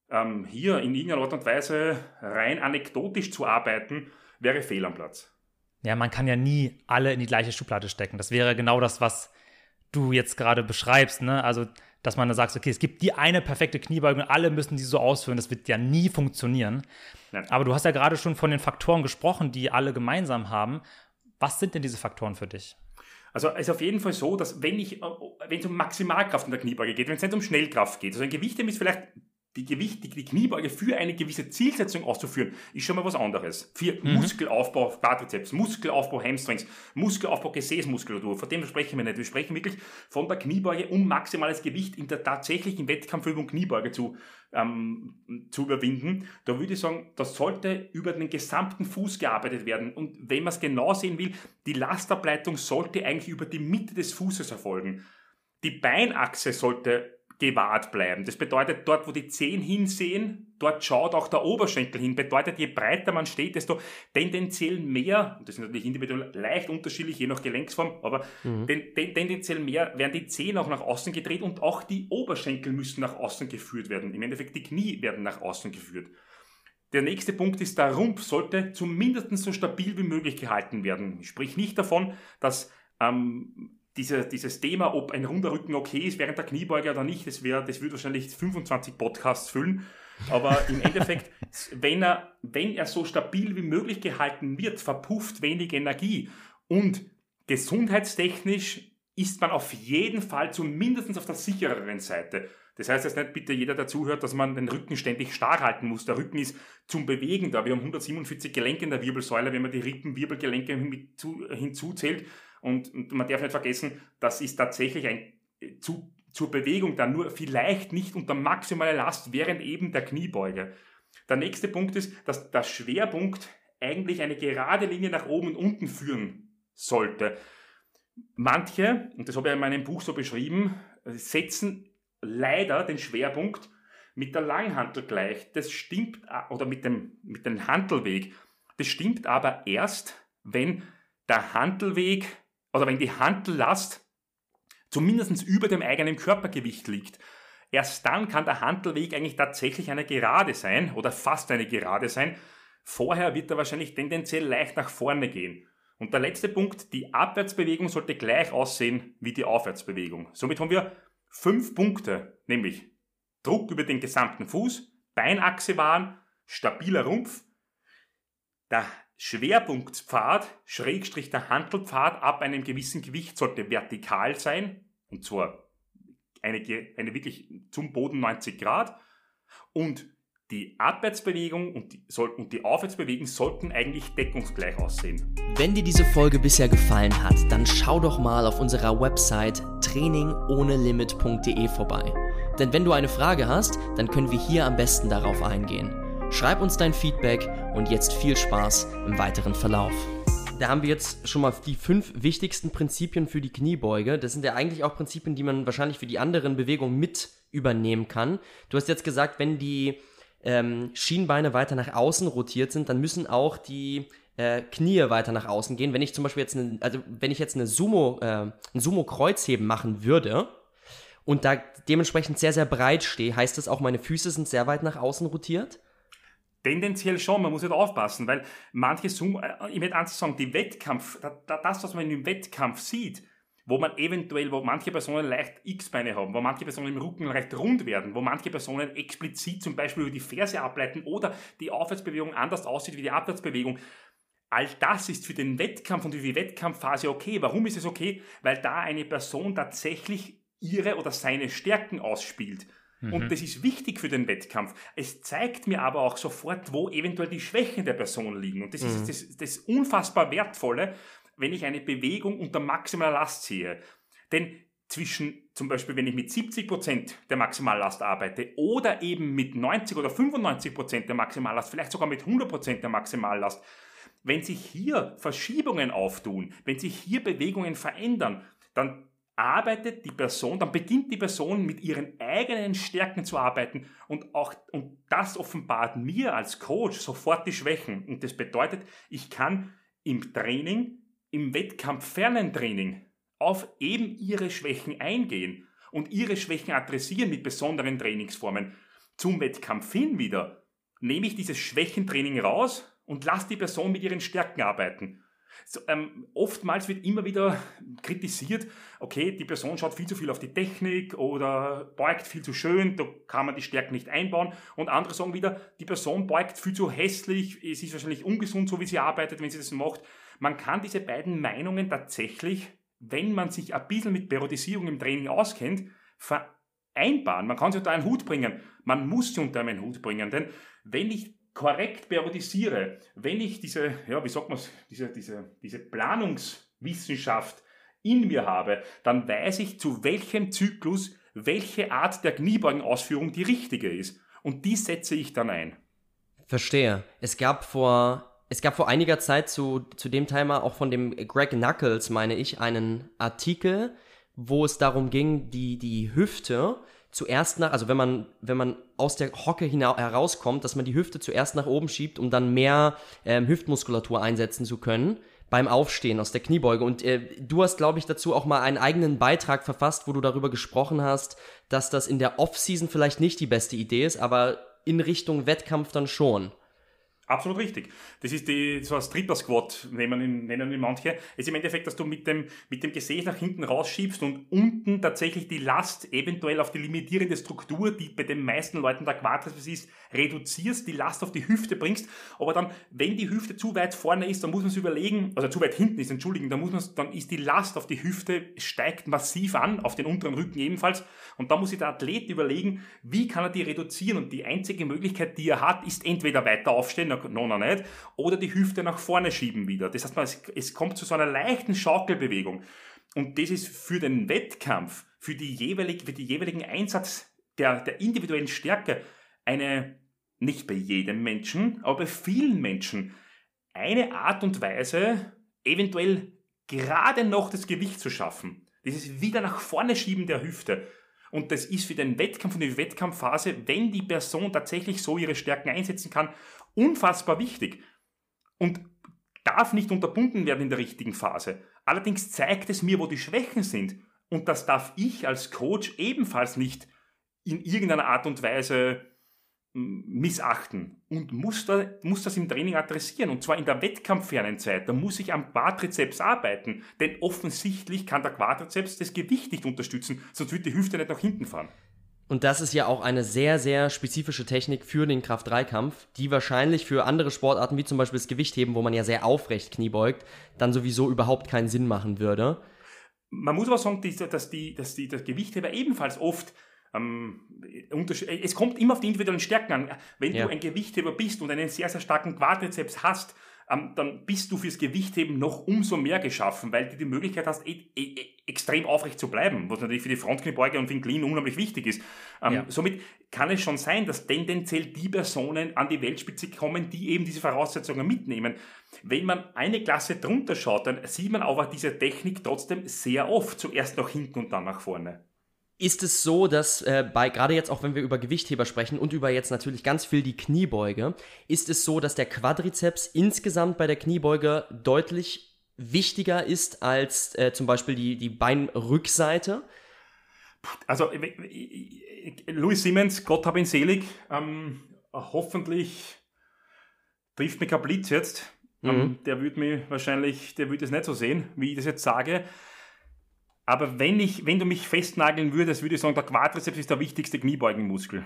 Ähm, hier in irgendeiner Art und Weise rein anekdotisch zu arbeiten, wäre fehl am Platz. Ja, man kann ja nie alle in die gleiche Schublade stecken. Das wäre genau das, was du jetzt gerade beschreibst. Ne? Also, dass man da sagt, okay, es gibt die eine perfekte Kniebeugung, alle müssen die so ausführen. Das wird ja nie funktionieren. Ja. Aber du hast ja gerade schon von den Faktoren gesprochen, die alle gemeinsam haben. Was sind denn diese Faktoren für dich? Also es ist auf jeden Fall so, dass wenn ich, äh, wenn es um Maximalkraft in der Kniebeuge geht, wenn es nicht um Schnellkraft geht, also ein Gewichtheben ist vielleicht die Gewicht, die, die Kniebeuge für eine gewisse Zielsetzung auszuführen, ist schon mal was anderes. Für mhm. Muskelaufbau Quadrizeps, Muskelaufbau Hamstrings, Muskelaufbau Gesäßmuskulatur, von dem sprechen wir nicht. Wir sprechen wirklich von der Kniebeuge, um maximales Gewicht in der tatsächlichen Wettkampfübung Kniebeuge zu, ähm, zu überwinden. Da würde ich sagen, das sollte über den gesamten Fuß gearbeitet werden. Und wenn man es genau sehen will, die Lastableitung sollte eigentlich über die Mitte des Fußes erfolgen. Die Beinachse sollte gewahrt bleiben. Das bedeutet, dort, wo die Zehen hinsehen, dort schaut auch der Oberschenkel hin. Bedeutet, je breiter man steht, desto tendenziell mehr, und das ist natürlich individuell leicht unterschiedlich, je nach Gelenksform, aber mhm. tendenziell mehr werden die Zehen auch nach außen gedreht und auch die Oberschenkel müssen nach außen geführt werden. Im Endeffekt, die Knie werden nach außen geführt. Der nächste Punkt ist, der Rumpf sollte zumindest so stabil wie möglich gehalten werden. Ich sprich nicht davon, dass ähm, diese, dieses Thema, ob ein runder Rücken okay ist während der Kniebeuge oder nicht, das, wäre, das würde wahrscheinlich 25 Podcasts füllen. Aber im Endeffekt, wenn er, wenn er so stabil wie möglich gehalten wird, verpufft wenig Energie. Und gesundheitstechnisch ist man auf jeden Fall zumindest auf der sichereren Seite. Das heißt jetzt nicht bitte jeder, der zuhört, dass man den Rücken ständig starr halten muss. Der Rücken ist zum Bewegen da. Wir haben 147 Gelenke in der Wirbelsäule. Wenn man die Rippenwirbelgelenke hinzuzählt, und, und man darf nicht vergessen, das ist tatsächlich ein zu, zur Bewegung dann nur vielleicht nicht unter maximaler Last während eben der Kniebeuge. Der nächste Punkt ist, dass der Schwerpunkt eigentlich eine gerade Linie nach oben und unten führen sollte. Manche, und das habe ich in meinem Buch so beschrieben, setzen leider den Schwerpunkt mit der Langhantel gleich. Das stimmt, oder mit dem, mit dem Hantelweg. Das stimmt aber erst, wenn der Hantelweg oder wenn die Handellast zumindest über dem eigenen Körpergewicht liegt. Erst dann kann der Handelweg eigentlich tatsächlich eine Gerade sein oder fast eine Gerade sein. Vorher wird er wahrscheinlich tendenziell leicht nach vorne gehen. Und der letzte Punkt, die Abwärtsbewegung sollte gleich aussehen wie die Aufwärtsbewegung. Somit haben wir fünf Punkte, nämlich Druck über den gesamten Fuß, Beinachse wahren, stabiler Rumpf, der Schwerpunktspfad, Schrägstrich der Handelpfad ab einem gewissen Gewicht sollte vertikal sein, und zwar eine, eine wirklich zum Boden 90 Grad. Und die Abwärtsbewegung und die, soll, und die Aufwärtsbewegung sollten eigentlich deckungsgleich aussehen. Wenn dir diese Folge bisher gefallen hat, dann schau doch mal auf unserer Website trainingohnelimit.de vorbei. Denn wenn du eine Frage hast, dann können wir hier am besten darauf eingehen. Schreib uns dein Feedback und jetzt viel Spaß im weiteren Verlauf. Da haben wir jetzt schon mal die fünf wichtigsten Prinzipien für die Kniebeuge. Das sind ja eigentlich auch Prinzipien, die man wahrscheinlich für die anderen Bewegungen mit übernehmen kann. Du hast jetzt gesagt, wenn die ähm, Schienbeine weiter nach außen rotiert sind, dann müssen auch die äh, Knie weiter nach außen gehen. Wenn ich zum Beispiel jetzt, eine, also wenn ich jetzt eine Sumo, äh, ein Sumo-Kreuzheben machen würde und da dementsprechend sehr, sehr breit stehe, heißt das auch, meine Füße sind sehr weit nach außen rotiert? Tendenziell schon, man muss halt aufpassen, weil manche Sumo, äh, ich möchte eins sagen, die Wettkampf, das, was man im Wettkampf sieht, wo man eventuell, wo manche Personen leicht X-Beine haben, wo manche Personen im Rücken leicht rund werden, wo manche Personen explizit zum Beispiel über die Ferse ableiten oder die Aufwärtsbewegung anders aussieht wie die Abwärtsbewegung. All das ist für den Wettkampf und für die Wettkampfphase okay. Warum ist es okay? Weil da eine Person tatsächlich ihre oder seine Stärken ausspielt. Mhm. Und das ist wichtig für den Wettkampf. Es zeigt mir aber auch sofort, wo eventuell die Schwächen der Person liegen. Und das mhm. ist das, das unfassbar Wertvolle, wenn ich eine Bewegung unter maximaler Last sehe. Denn zwischen zum Beispiel, wenn ich mit 70% der Maximallast arbeite oder eben mit 90 oder 95% der Maximallast, vielleicht sogar mit 100% der Maximallast, wenn sich hier Verschiebungen auftun, wenn sich hier Bewegungen verändern, dann arbeitet die Person, dann beginnt die Person mit ihren eigenen Stärken zu arbeiten und auch und das offenbart mir als Coach sofort die Schwächen und das bedeutet, ich kann im Training im wettkampffernen Training auf eben ihre Schwächen eingehen und ihre Schwächen adressieren mit besonderen Trainingsformen. Zum Wettkampf hin wieder nehme ich dieses Schwächentraining raus und lasse die Person mit ihren Stärken arbeiten. So, ähm, oftmals wird immer wieder kritisiert, okay, die Person schaut viel zu viel auf die Technik oder beugt viel zu schön, da kann man die Stärken nicht einbauen. Und andere sagen wieder, die Person beugt viel zu hässlich, es ist wahrscheinlich ungesund, so wie sie arbeitet, wenn sie das macht. Man kann diese beiden Meinungen tatsächlich, wenn man sich ein bisschen mit Periodisierung im Training auskennt, vereinbaren. Man kann sie unter einen Hut bringen. Man muss sie unter einen Hut bringen. Denn wenn ich korrekt periodisiere, wenn ich diese, ja, wie sagt man diese, diese, diese Planungswissenschaft in mir habe, dann weiß ich, zu welchem Zyklus welche Art der Kniebeugenausführung die richtige ist. Und die setze ich dann ein. Verstehe. Es gab vor es gab vor einiger Zeit zu, zu dem Thema auch von dem Greg Knuckles, meine ich, einen Artikel, wo es darum ging, die, die Hüfte zuerst nach, also wenn man, wenn man aus der Hocke herauskommt, dass man die Hüfte zuerst nach oben schiebt, um dann mehr ähm, Hüftmuskulatur einsetzen zu können beim Aufstehen aus der Kniebeuge. Und äh, du hast, glaube ich, dazu auch mal einen eigenen Beitrag verfasst, wo du darüber gesprochen hast, dass das in der Off-Season vielleicht nicht die beste Idee ist, aber in Richtung Wettkampf dann schon. Absolut richtig. Das ist die, so ein Stripper-Squat, nennen, nennen manche. Es ist im Endeffekt, dass du mit dem, mit dem Gesäß nach hinten rausschiebst und unten tatsächlich die Last eventuell auf die limitierende Struktur, die bei den meisten Leuten der Quadrizeps ist, reduzierst, die Last auf die Hüfte bringst. Aber dann, wenn die Hüfte zu weit vorne ist, dann muss man sich überlegen, also zu weit hinten ist, entschuldigen, dann muss man, dann ist die Last auf die Hüfte, steigt massiv an, auf den unteren Rücken ebenfalls. Und da muss sich der Athlet überlegen, wie kann er die reduzieren? Und die einzige Möglichkeit, die er hat, ist entweder weiter aufstehen, noch, nicht, oder die Hüfte nach vorne schieben wieder. Das heißt, es, es kommt zu so einer leichten Schaukelbewegung. Und das ist für den Wettkampf, für die, jeweilig, für die jeweiligen Einsatz der, der individuellen Stärke eine, nicht bei jedem Menschen, aber bei vielen Menschen, eine Art und Weise, eventuell gerade noch das Gewicht zu schaffen. Dieses wieder nach vorne schieben der Hüfte. Und das ist für den Wettkampf und die Wettkampfphase, wenn die Person tatsächlich so ihre Stärken einsetzen kann, unfassbar wichtig. Und darf nicht unterbunden werden in der richtigen Phase. Allerdings zeigt es mir, wo die Schwächen sind. Und das darf ich als Coach ebenfalls nicht in irgendeiner Art und Weise missachten und muss, da, muss das im Training adressieren und zwar in der wettkampffernen Zeit. Da muss ich am Quadrizeps arbeiten, denn offensichtlich kann der Quadrizeps das Gewicht nicht unterstützen, sonst wird die Hüfte nicht nach hinten fahren. Und das ist ja auch eine sehr, sehr spezifische Technik für den Kraft-3-Kampf, die wahrscheinlich für andere Sportarten, wie zum Beispiel das Gewichtheben, wo man ja sehr aufrecht Knie beugt, dann sowieso überhaupt keinen Sinn machen würde. Man muss aber sagen, dass, die, dass die, das Gewichtheber ebenfalls oft ähm, es kommt immer auf die individuellen Stärken an. Wenn ja. du ein Gewichtheber bist und einen sehr, sehr starken Quadrizeps hast, ähm, dann bist du fürs Gewichtheben noch umso mehr geschaffen, weil du die Möglichkeit hast, e e extrem aufrecht zu bleiben, was natürlich für die Frontkniebeuge und für den Clean unheimlich wichtig ist. Ähm, ja. Somit kann es schon sein, dass tendenziell die Personen an die Weltspitze kommen, die eben diese Voraussetzungen mitnehmen. Wenn man eine Klasse drunter schaut, dann sieht man aber diese Technik trotzdem sehr oft zuerst nach hinten und dann nach vorne ist es so, dass äh, bei gerade jetzt auch wenn wir über Gewichtheber sprechen und über jetzt natürlich ganz viel die Kniebeuge, ist es so, dass der Quadrizeps insgesamt bei der Kniebeuge deutlich wichtiger ist als äh, zum Beispiel die, die Beinrückseite? Also Louis Siemens, Gott hab ihn selig, ähm, hoffentlich trifft mich kein Blitz jetzt. Ähm, mhm. der würde mir wahrscheinlich, der würde es nicht so sehen, wie ich das jetzt sage. Aber wenn, ich, wenn du mich festnageln würdest, würde ich sagen, der Quadrizeps ist der wichtigste Kniebeugenmuskel.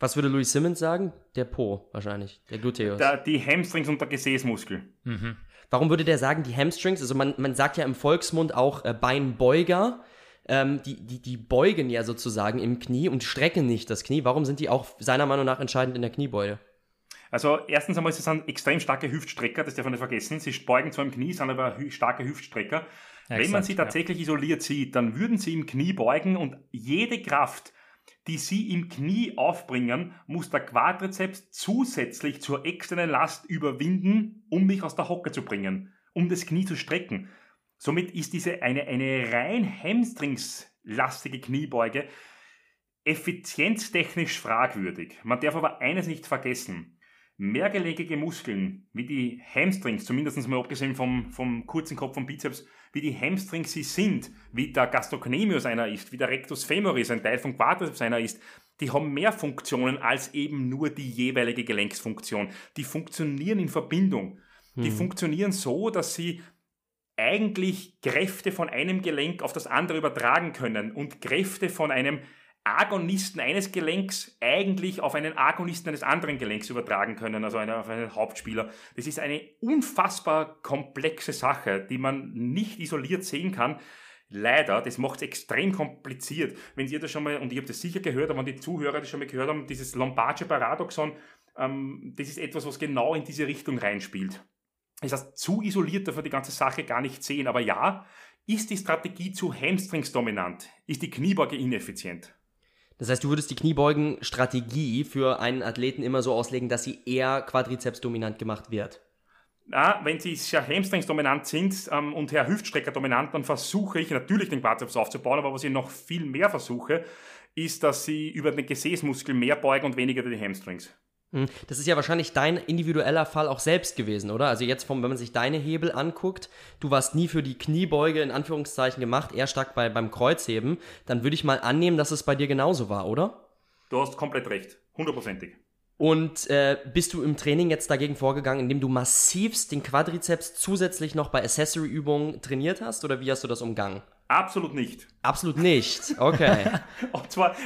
Was würde Louis Simmons sagen? Der Po wahrscheinlich, der Gluteus. Der, die Hamstrings und der Gesäßmuskel. Mhm. Warum würde der sagen, die Hamstrings? Also man, man sagt ja im Volksmund auch äh, Beinbeuger. Ähm, die, die, die beugen ja sozusagen im Knie und strecken nicht das Knie. Warum sind die auch seiner Meinung nach entscheidend in der Kniebeuge? Also erstens einmal, sie sind extrem starke Hüftstrecker, das darf man nicht vergessen. Sie beugen zwar im Knie, sind aber starke Hüftstrecker. Ja, Wenn man sie tatsächlich ja. isoliert sieht, dann würden sie im Knie beugen und jede Kraft, die sie im Knie aufbringen, muss der Quadrizeps zusätzlich zur externen Last überwinden, um mich aus der Hocke zu bringen, um das Knie zu strecken. Somit ist diese eine, eine rein hamstringslastige Kniebeuge effizienztechnisch fragwürdig. Man darf aber eines nicht vergessen. Mehrgelegige Muskeln, wie die Hamstrings, zumindest mal abgesehen vom, vom kurzen Kopf vom Bizeps, wie die Hamstrings sie sind, wie der Gastrocnemius einer ist, wie der Rectus femoris ein Teil vom Quadriceps einer ist, die haben mehr Funktionen als eben nur die jeweilige Gelenksfunktion. Die funktionieren in Verbindung. Die hm. funktionieren so, dass sie eigentlich Kräfte von einem Gelenk auf das andere übertragen können und Kräfte von einem Agonisten eines Gelenks eigentlich auf einen Agonisten eines anderen Gelenks übertragen können, also auf einen Hauptspieler. Das ist eine unfassbar komplexe Sache, die man nicht isoliert sehen kann. Leider, das macht es extrem kompliziert. Wenn ihr das schon mal, und ich habe das sicher gehört, aber wenn die Zuhörer das schon mal gehört haben, dieses Lombardsche Paradoxon, ähm, das ist etwas, was genau in diese Richtung reinspielt. Das heißt, zu isoliert darf man die ganze Sache gar nicht sehen. Aber ja, ist die Strategie zu Hamstrings dominant? Ist die Kniebeuge ineffizient? Das heißt, du würdest die Kniebeugen-Strategie für einen Athleten immer so auslegen, dass sie eher Quadrizeps-dominant gemacht wird. Na, wenn sie ja Hamstrings dominant sind ähm, und Herr Hüftstrecker dominant, dann versuche ich natürlich den Quadrizeps aufzubauen, aber was ich noch viel mehr versuche, ist, dass sie über den Gesäßmuskel mehr beugen und weniger die Hamstrings. Hm, das ist ja wahrscheinlich dein individueller Fall auch selbst gewesen, oder? Also jetzt, vom, wenn man sich deine Hebel anguckt, du warst nie für die Kniebeuge in Anführungszeichen gemacht, eher stark bei, beim Kreuzheben, dann würde ich mal annehmen, dass es bei dir genauso war, oder? Du hast komplett recht, hundertprozentig. Und äh, bist du im Training jetzt dagegen vorgegangen, indem du massivst den Quadrizeps zusätzlich noch bei Accessory-Übungen trainiert hast, oder wie hast du das umgangen? Absolut nicht. Absolut nicht, okay. und, zwar,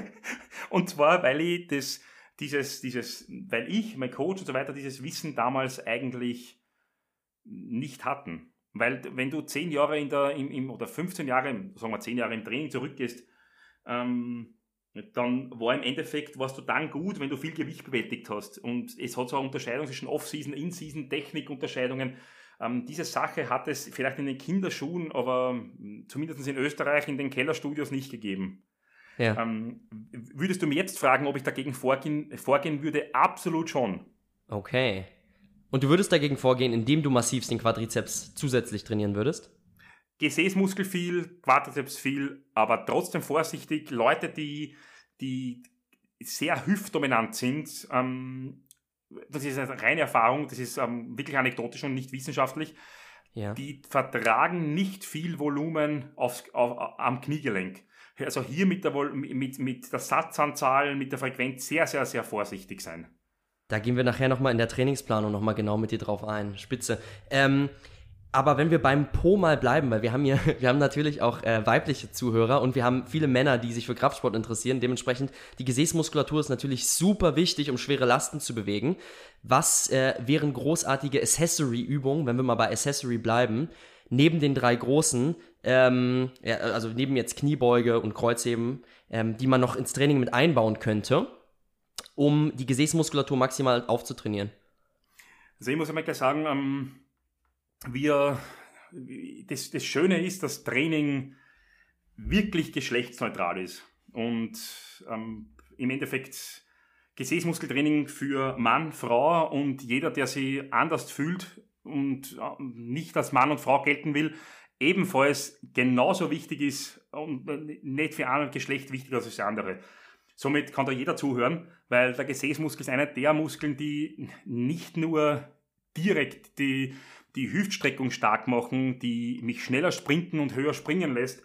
und zwar, weil ich das dieses, dieses, weil ich, mein Coach und so weiter, dieses Wissen damals eigentlich nicht hatten. Weil wenn du zehn Jahre in der, im, im, oder 15 Jahre, sagen wir zehn Jahre im Training zurückgehst, ähm, dann war im Endeffekt, warst du dann gut, wenn du viel Gewicht bewältigt hast. Und es hat so eine Unterscheidung zwischen Off-Season, In-Season, Technikunterscheidungen. Ähm, diese Sache hat es vielleicht in den Kinderschuhen, aber zumindest in Österreich in den Kellerstudios nicht gegeben. Ja. Ähm, würdest du mir jetzt fragen, ob ich dagegen vorgehen, vorgehen würde? Absolut schon. Okay. Und du würdest dagegen vorgehen, indem du massiv den Quadrizeps zusätzlich trainieren würdest? Gesäßmuskel viel, Quadrizeps viel, aber trotzdem vorsichtig. Leute, die, die sehr hüftdominant sind, ähm, das ist eine reine Erfahrung, das ist ähm, wirklich anekdotisch und nicht wissenschaftlich, ja. die vertragen nicht viel Volumen aufs, auf, am Kniegelenk also hier mit der, mit, mit der Satzanzahl, mit der Frequenz sehr, sehr, sehr vorsichtig sein. Da gehen wir nachher nochmal in der Trainingsplanung nochmal genau mit dir drauf ein. Spitze. Ähm, aber wenn wir beim Po mal bleiben, weil wir haben hier, wir haben natürlich auch äh, weibliche Zuhörer und wir haben viele Männer, die sich für Kraftsport interessieren. Dementsprechend, die Gesäßmuskulatur ist natürlich super wichtig, um schwere Lasten zu bewegen. Was äh, wären großartige Accessory-Übungen, wenn wir mal bei Accessory bleiben, neben den drei großen, ähm, ja, also neben jetzt Kniebeuge und Kreuzheben, ähm, die man noch ins Training mit einbauen könnte, um die Gesäßmuskulatur maximal aufzutrainieren? Also ich muss einmal gleich sagen, ähm, wir, das, das Schöne ist, dass Training wirklich geschlechtsneutral ist und ähm, im Endeffekt Gesäßmuskeltraining für Mann, Frau und jeder, der sich anders fühlt und äh, nicht als Mann und Frau gelten will, ebenfalls genauso wichtig ist und nicht für ein Geschlecht wichtiger als das andere. Somit kann da jeder zuhören, weil der Gesäßmuskel ist einer der Muskeln, die nicht nur direkt die, die Hüftstreckung stark machen, die mich schneller sprinten und höher springen lässt,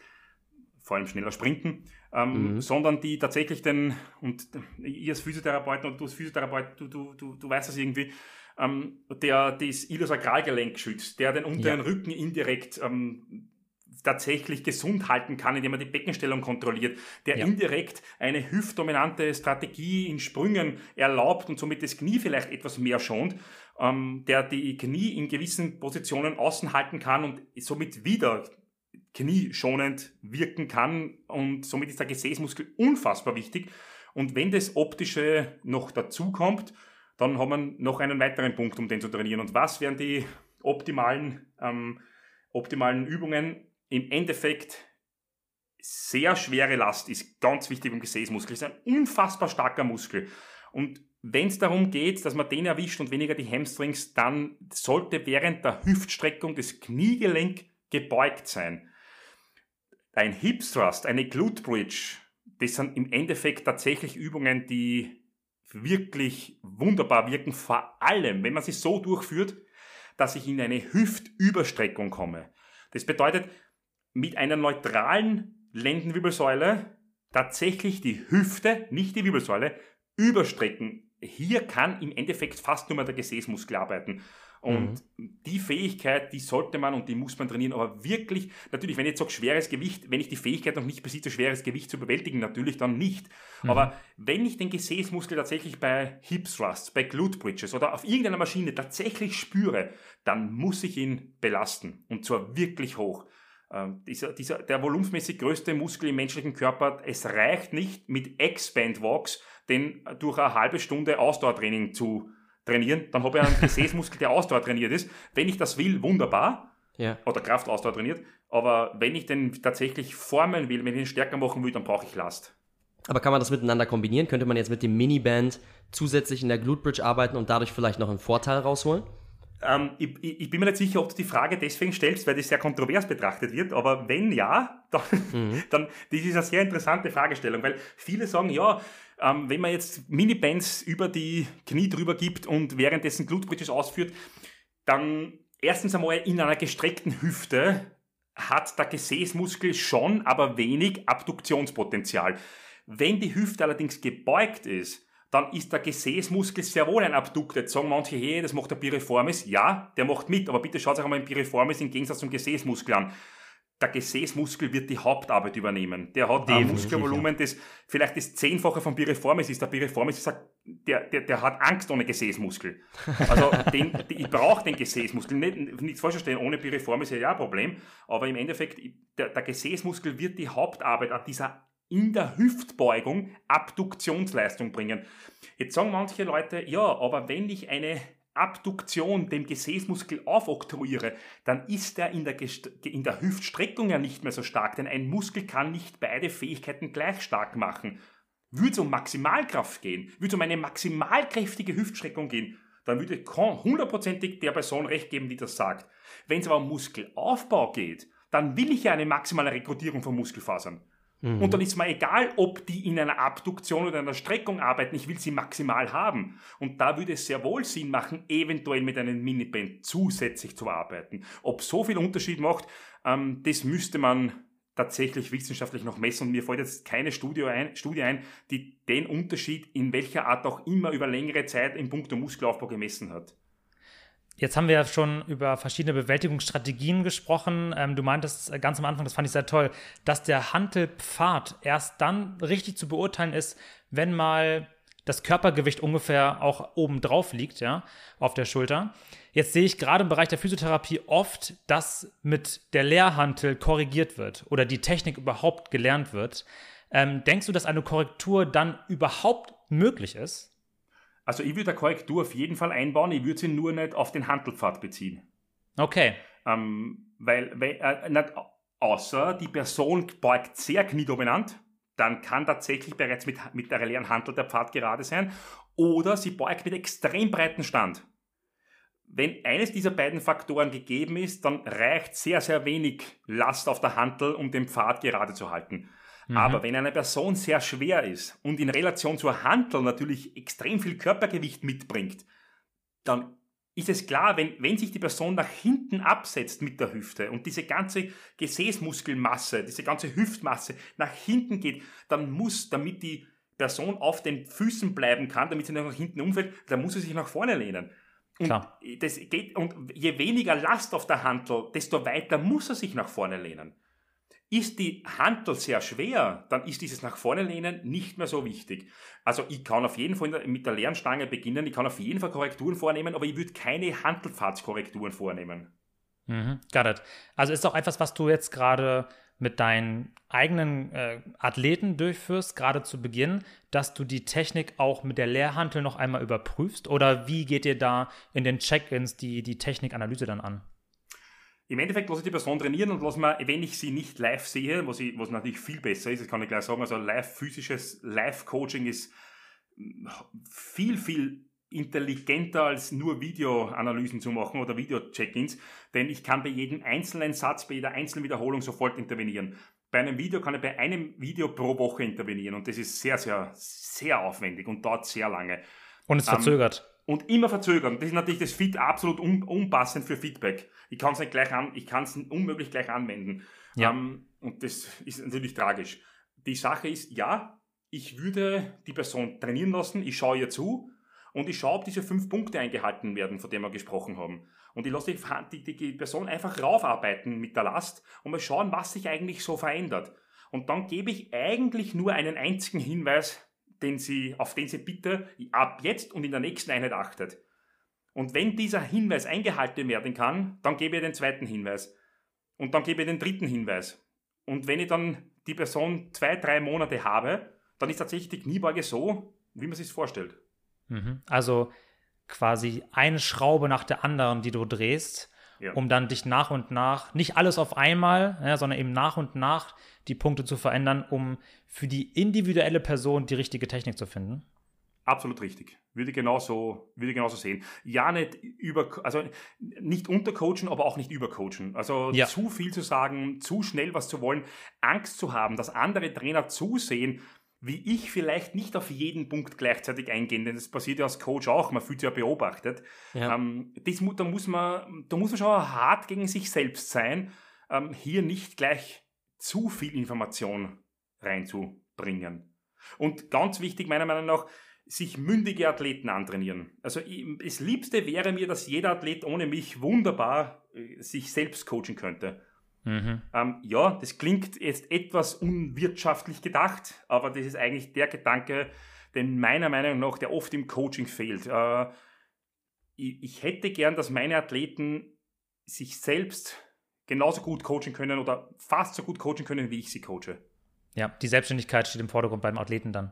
vor allem schneller sprinten, ähm, mhm. sondern die tatsächlich den, und ihr als Physiotherapeut und du als Physiotherapeut, du, du, du, du weißt das irgendwie, ähm, der das Iliosakralgelenk schützt, der den unteren ja. Rücken indirekt ähm, tatsächlich gesund halten kann, indem er die Beckenstellung kontrolliert, der ja. indirekt eine hüftdominante Strategie in Sprüngen erlaubt und somit das Knie vielleicht etwas mehr schont, ähm, der die Knie in gewissen Positionen außen halten kann und somit wieder knieschonend wirken kann und somit ist der Gesäßmuskel unfassbar wichtig. Und wenn das Optische noch dazu kommt, dann haben wir noch einen weiteren Punkt, um den zu trainieren. Und was wären die optimalen, ähm, optimalen Übungen? Im Endeffekt sehr schwere Last ist ganz wichtig im Gesäßmuskel. Ist ein unfassbar starker Muskel. Und wenn es darum geht, dass man den erwischt und weniger die Hamstrings, dann sollte während der Hüftstreckung das Kniegelenk gebeugt sein. Ein Hip Thrust, eine Glute Bridge, das sind im Endeffekt tatsächlich Übungen, die wirklich wunderbar wirken, vor allem, wenn man sie so durchführt, dass ich in eine Hüftüberstreckung komme. Das bedeutet, mit einer neutralen Lendenwirbelsäule tatsächlich die Hüfte, nicht die Wirbelsäule, überstrecken. Hier kann im Endeffekt fast nur mal der Gesäßmuskel arbeiten. Und mhm. die Fähigkeit, die sollte man und die muss man trainieren, aber wirklich, natürlich, wenn ich jetzt sage, schweres Gewicht, wenn ich die Fähigkeit noch nicht besitze, schweres Gewicht zu bewältigen, natürlich dann nicht. Mhm. Aber wenn ich den Gesäßmuskel tatsächlich bei Hip Thrusts, bei Glute Bridges oder auf irgendeiner Maschine tatsächlich spüre, dann muss ich ihn belasten. Und zwar wirklich hoch. Ähm, dieser, dieser, der volumensmäßig größte Muskel im menschlichen Körper, es reicht nicht mit Expand Walks, den durch eine halbe Stunde Ausdauertraining zu trainieren, dann habe ich einen Gesäßmuskel, der Ausdauer trainiert ist. Wenn ich das will, wunderbar. Ja. Oder Kraftausdauer trainiert. Aber wenn ich den tatsächlich formen will, wenn ich ihn stärker machen will, dann brauche ich Last. Aber kann man das miteinander kombinieren? Könnte man jetzt mit dem Miniband zusätzlich in der Glute Bridge arbeiten und dadurch vielleicht noch einen Vorteil rausholen? Ähm, ich, ich, bin mir nicht sicher, ob du die Frage deswegen stellst, weil das sehr kontrovers betrachtet wird, aber wenn ja, dann, mhm. dann das ist eine sehr interessante Fragestellung, weil viele sagen, ja, ähm, wenn man jetzt Minibands über die Knie drüber gibt und währenddessen Glute Bridges ausführt, dann erstens einmal in einer gestreckten Hüfte hat der Gesäßmuskel schon, aber wenig Abduktionspotenzial. Wenn die Hüfte allerdings gebeugt ist, dann ist der Gesäßmuskel sehr wohl ein Abdukt. Jetzt sagen manche, hey, das macht der Piriformis. Ja, der macht mit, aber bitte schaut euch einmal den Piriformis im Gegensatz zum Gesäßmuskel an der Gesäßmuskel wird die Hauptarbeit übernehmen. Der hat ein Muskelvolumen, das vielleicht das Zehnfache von Piriformis ist. Der Piriformis ist, der, der, der hat Angst ohne Gesäßmuskel. Also den, ich brauche den Gesäßmuskel. Nicht, nicht falsch verstehen, ohne Piriformis ist ja ein Problem. Aber im Endeffekt, der, der Gesäßmuskel wird die Hauptarbeit an dieser in der Hüftbeugung Abduktionsleistung bringen. Jetzt sagen manche Leute, ja, aber wenn ich eine Abduktion dem Gesäßmuskel aufoktroyiere, dann ist er in der, in der Hüftstreckung ja nicht mehr so stark, denn ein Muskel kann nicht beide Fähigkeiten gleich stark machen. Würde es um Maximalkraft gehen, würde es um eine maximalkräftige Hüftstreckung gehen, dann würde ich hundertprozentig der Person recht geben, die das sagt. Wenn es aber um Muskelaufbau geht, dann will ich ja eine maximale Rekrutierung von Muskelfasern. Mhm. Und dann ist mir egal, ob die in einer Abduktion oder einer Streckung arbeiten, ich will sie maximal haben. Und da würde es sehr wohl Sinn machen, eventuell mit einem Miniband zusätzlich zu arbeiten. Ob so viel Unterschied macht, ähm, das müsste man tatsächlich wissenschaftlich noch messen. Und mir fällt jetzt keine Studie ein, Studie ein, die den Unterschied in welcher Art auch immer über längere Zeit im Punkt Muskelaufbau gemessen hat. Jetzt haben wir ja schon über verschiedene Bewältigungsstrategien gesprochen. Ähm, du meintest ganz am Anfang, das fand ich sehr toll, dass der Hantelpfad erst dann richtig zu beurteilen ist, wenn mal das Körpergewicht ungefähr auch oben drauf liegt, ja, auf der Schulter. Jetzt sehe ich gerade im Bereich der Physiotherapie oft, dass mit der Leerhantel korrigiert wird oder die Technik überhaupt gelernt wird. Ähm, denkst du, dass eine Korrektur dann überhaupt möglich ist? Also ich würde eine Korrektur auf jeden Fall einbauen, ich würde sie nur nicht auf den Handelpfad beziehen. Okay. Ähm, weil, weil äh, nicht, außer die Person beugt sehr kniedominant, dann kann tatsächlich bereits mit, mit der leeren Handel der Pfad gerade sein. Oder sie beugt mit extrem breiten Stand. wenn eines dieser beiden Faktoren gegeben ist, dann reicht sehr, sehr wenig Last auf der Hantel, um den Pfad gerade zu halten. Mhm. Aber wenn eine Person sehr schwer ist und in Relation zur Hantel natürlich extrem viel Körpergewicht mitbringt, dann ist es klar, wenn, wenn sich die Person nach hinten absetzt mit der Hüfte und diese ganze Gesäßmuskelmasse, diese ganze Hüftmasse nach hinten geht, dann muss, damit die Person auf den Füßen bleiben kann, damit sie nach hinten umfällt, dann muss sie sich nach vorne lehnen. Und, Klar. Das geht, und je weniger Last auf der Handel, desto weiter muss er sich nach vorne lehnen. Ist die Handel sehr schwer, dann ist dieses nach vorne lehnen nicht mehr so wichtig. Also ich kann auf jeden Fall mit der leeren Stange beginnen, ich kann auf jeden Fall Korrekturen vornehmen, aber ich würde keine Handelfahrtskorrekturen vornehmen. Mhm, got it. Also ist auch etwas, was du jetzt gerade mit deinen eigenen äh, Athleten durchführst, gerade zu Beginn, dass du die Technik auch mit der Leerhantel noch einmal überprüfst? Oder wie geht ihr da in den Check-ins die, die Technikanalyse dann an? Im Endeffekt lasse ich die Person trainieren und lasse mir, wenn ich sie nicht live sehe, was, ich, was natürlich viel besser ist, das kann ich gleich sagen, also live physisches Live-Coaching ist viel, viel intelligenter als nur Videoanalysen zu machen oder Video-Check-ins, denn ich kann bei jedem einzelnen Satz, bei jeder einzelnen Wiederholung sofort intervenieren. Bei einem Video kann ich bei einem Video pro Woche intervenieren und das ist sehr, sehr, sehr aufwendig und dauert sehr lange. Und es verzögert. Und immer verzögern. Das ist natürlich das Fit absolut un unpassend für Feedback. Ich kann es nicht gleich an, ich kann es unmöglich gleich anwenden. Ja. Ähm, und das ist natürlich tragisch. Die Sache ist, ja, ich würde die Person trainieren lassen, ich schaue ihr zu, und ich schaue, ob diese fünf Punkte eingehalten werden, von denen wir gesprochen haben. Und ich lasse die, die, die Person einfach raufarbeiten mit der Last und mal schauen, was sich eigentlich so verändert. Und dann gebe ich eigentlich nur einen einzigen Hinweis, den sie, auf den sie bitte ab jetzt und in der nächsten Einheit achtet. Und wenn dieser Hinweis eingehalten werden kann, dann gebe ich den zweiten Hinweis. Und dann gebe ich den dritten Hinweis. Und wenn ich dann die Person zwei, drei Monate habe, dann ist tatsächlich die Kniebeuge so, wie man sich vorstellt. Mhm. Also quasi eine Schraube nach der anderen, die du drehst, ja. um dann dich nach und nach, nicht alles auf einmal, ja, sondern eben nach und nach die Punkte zu verändern, um für die individuelle Person die richtige Technik zu finden. Absolut richtig. Würde genauso, würde genauso sehen. Ja, nicht über, also nicht untercoachen, aber auch nicht übercoachen. Also ja. zu viel zu sagen, zu schnell was zu wollen, Angst zu haben, dass andere Trainer zusehen, wie ich vielleicht nicht auf jeden Punkt gleichzeitig eingehen, denn das passiert ja als Coach auch, man fühlt sich ja beobachtet. Ja. Ähm, das, da, muss man, da muss man schon hart gegen sich selbst sein, ähm, hier nicht gleich zu viel Information reinzubringen. Und ganz wichtig meiner Meinung nach, sich mündige Athleten antrainieren. Also das Liebste wäre mir, dass jeder Athlet ohne mich wunderbar äh, sich selbst coachen könnte. Mhm. Ähm, ja, das klingt jetzt etwas unwirtschaftlich gedacht, aber das ist eigentlich der Gedanke, den meiner Meinung nach, der oft im Coaching fehlt. Äh, ich, ich, hätte gern, dass meine Athleten sich selbst genauso gut coachen können oder fast so gut coachen können, wie ich sie coache. Ja, die Selbstständigkeit steht im Vordergrund beim Athleten dann.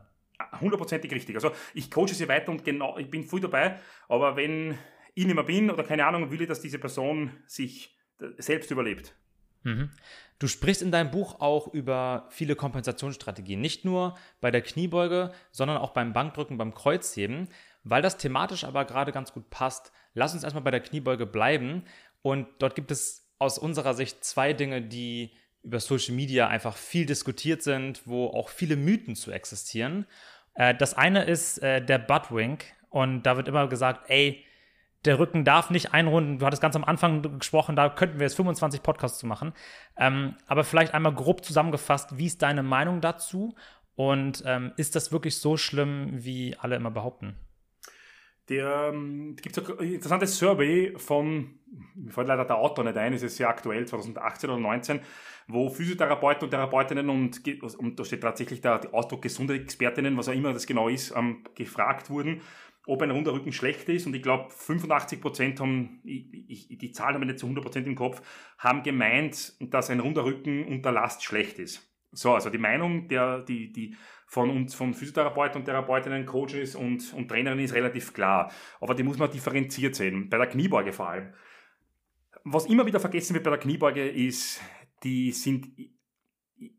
Hundertprozentig richtig. Also ich coache sie weiter und genau, ich bin früh dabei, aber wenn ich nicht mehr bin oder keine Ahnung, will ich, dass diese Person sich selbst überlebt. Mhm. Du sprichst in deinem Buch auch über viele Kompensationsstrategien, nicht nur bei der Kniebeuge, sondern auch beim Bankdrücken, beim Kreuzheben. Weil das thematisch aber gerade ganz gut passt, lass uns erstmal bei der Kniebeuge bleiben. Und dort gibt es aus unserer Sicht zwei Dinge, die über Social Media einfach viel diskutiert sind, wo auch viele Mythen zu existieren. Äh, das eine ist äh, der Buttwink. Und da wird immer gesagt, ey, der Rücken darf nicht einrunden. Du hattest ganz am Anfang gesprochen, da könnten wir jetzt 25 Podcasts zu machen. Ähm, aber vielleicht einmal grob zusammengefasst, wie ist deine Meinung dazu? Und ähm, ist das wirklich so schlimm, wie alle immer behaupten? Der ähm, gibt es ein interessantes Survey von, mir fällt leider der Autor nicht ein, es ist sehr aktuell, 2018 oder 2019, wo Physiotherapeuten und Therapeutinnen und, und da steht tatsächlich der, der Ausdruck gesunde Expertinnen, was auch immer das genau ist, ähm, gefragt wurden ob ein runder Rücken schlecht ist. Und ich glaube, 85 Prozent haben, ich, ich, die Zahl haben wir nicht zu 100 Prozent im Kopf, haben gemeint, dass ein runder Rücken unter Last schlecht ist. So, also die Meinung der, die, die von uns, von Physiotherapeuten und Therapeutinnen, Coaches und, und Trainerinnen ist relativ klar. Aber die muss man differenziert sehen. Bei der Kniebeuge vor allem. Was immer wieder vergessen wird bei der Kniebeuge ist, die sind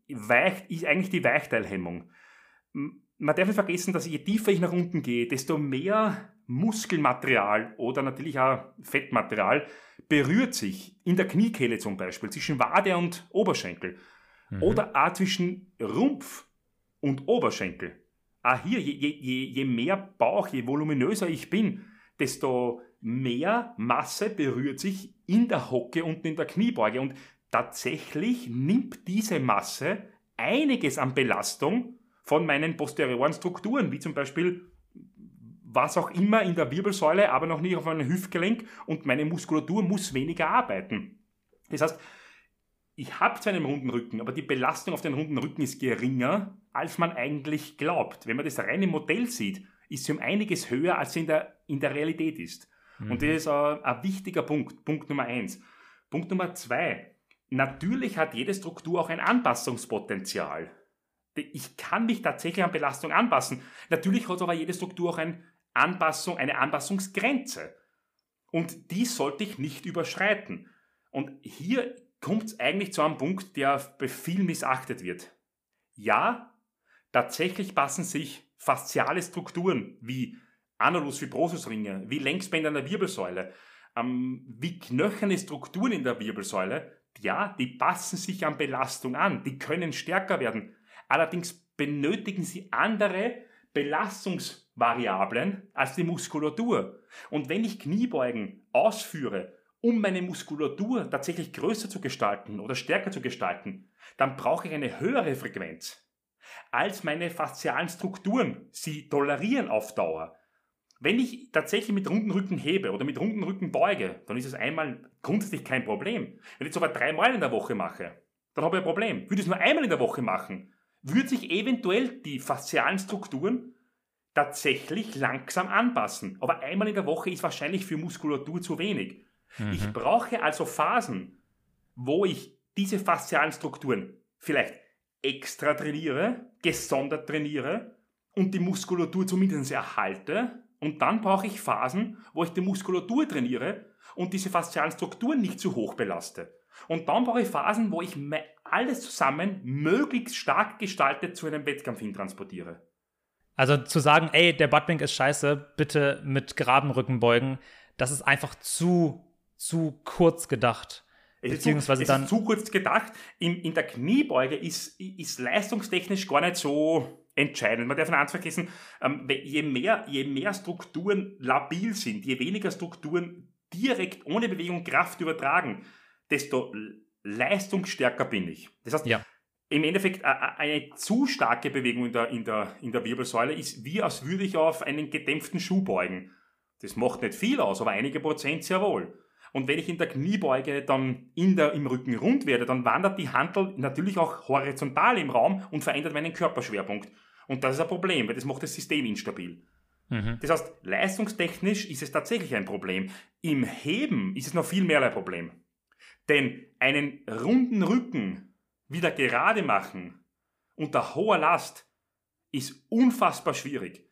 weich, ist eigentlich die Weichteilhemmung man darf nicht vergessen, dass je tiefer ich nach unten gehe, desto mehr Muskelmaterial oder natürlich auch Fettmaterial berührt sich in der Kniekehle zum Beispiel, zwischen Wade und Oberschenkel mhm. oder auch zwischen Rumpf und Oberschenkel. Auch hier, je, je, je mehr Bauch, je voluminöser ich bin, desto mehr Masse berührt sich in der Hocke und in der Kniebeuge. Und tatsächlich nimmt diese Masse einiges an Belastung von meinen posterioren Strukturen, wie zum Beispiel was auch immer in der Wirbelsäule, aber noch nicht auf einem Hüftgelenk und meine Muskulatur muss weniger arbeiten. Das heißt, ich habe zwar einen runden Rücken, aber die Belastung auf den runden Rücken ist geringer, als man eigentlich glaubt. Wenn man das reine Modell sieht, ist sie um einiges höher, als sie in der, in der Realität ist. Mhm. Und das ist ein, ein wichtiger Punkt, Punkt Nummer eins. Punkt Nummer zwei, natürlich hat jede Struktur auch ein Anpassungspotenzial. Ich kann mich tatsächlich an Belastung anpassen. Natürlich hat aber jede Struktur auch ein Anpassung, eine Anpassungsgrenze. Und die sollte ich nicht überschreiten. Und hier kommt es eigentlich zu einem Punkt, der bei vielen missachtet wird. Ja, tatsächlich passen sich fasziale Strukturen wie Anulus fibrosusringe, wie Längsbänder an der Wirbelsäule, ähm, wie knöcherne Strukturen in der Wirbelsäule, ja, die passen sich an Belastung an, die können stärker werden. Allerdings benötigen sie andere Belastungsvariablen als die Muskulatur. Und wenn ich Kniebeugen ausführe, um meine Muskulatur tatsächlich größer zu gestalten oder stärker zu gestalten, dann brauche ich eine höhere Frequenz als meine faszialen Strukturen sie tolerieren auf Dauer. Wenn ich tatsächlich mit runden Rücken hebe oder mit runden Rücken beuge, dann ist es einmal grundsätzlich kein Problem. Wenn ich es aber dreimal in der Woche mache, dann habe ich ein Problem. Würde ich es nur einmal in der Woche machen, würden sich eventuell die faszialen Strukturen tatsächlich langsam anpassen. Aber einmal in der Woche ist wahrscheinlich für Muskulatur zu wenig. Mhm. Ich brauche also Phasen, wo ich diese faszialen Strukturen vielleicht extra trainiere, gesondert trainiere und die Muskulatur zumindest erhalte. Und dann brauche ich Phasen, wo ich die Muskulatur trainiere und diese faszialen Strukturen nicht zu hoch belaste. Und dann brauche ich Phasen, wo ich alles zusammen möglichst stark gestaltet zu einem Wettkampf hin transportiere. Also zu sagen, ey, der Buttwink ist scheiße, bitte mit geraden Rücken beugen, das ist einfach zu, zu kurz gedacht. Es Beziehungsweise ist, zu, dann, ist zu kurz gedacht. In, in der Kniebeuge ist, ist leistungstechnisch gar nicht so entscheidend. Man darf nicht eins vergessen, ähm, je, mehr, je mehr Strukturen labil sind, je weniger Strukturen direkt ohne Bewegung Kraft übertragen, desto leistungsstärker bin ich. Das heißt, ja. im Endeffekt eine zu starke Bewegung in der, in, der, in der Wirbelsäule ist wie, als würde ich auf einen gedämpften Schuh beugen. Das macht nicht viel aus, aber einige Prozent sehr wohl. Und wenn ich in der Kniebeuge dann in der, im Rücken rund werde, dann wandert die Handel natürlich auch horizontal im Raum und verändert meinen Körperschwerpunkt. Und das ist ein Problem, weil das macht das System instabil. Mhm. Das heißt, leistungstechnisch ist es tatsächlich ein Problem. Im Heben ist es noch viel mehr ein Problem. Denn einen runden Rücken wieder gerade machen unter hoher Last ist unfassbar schwierig.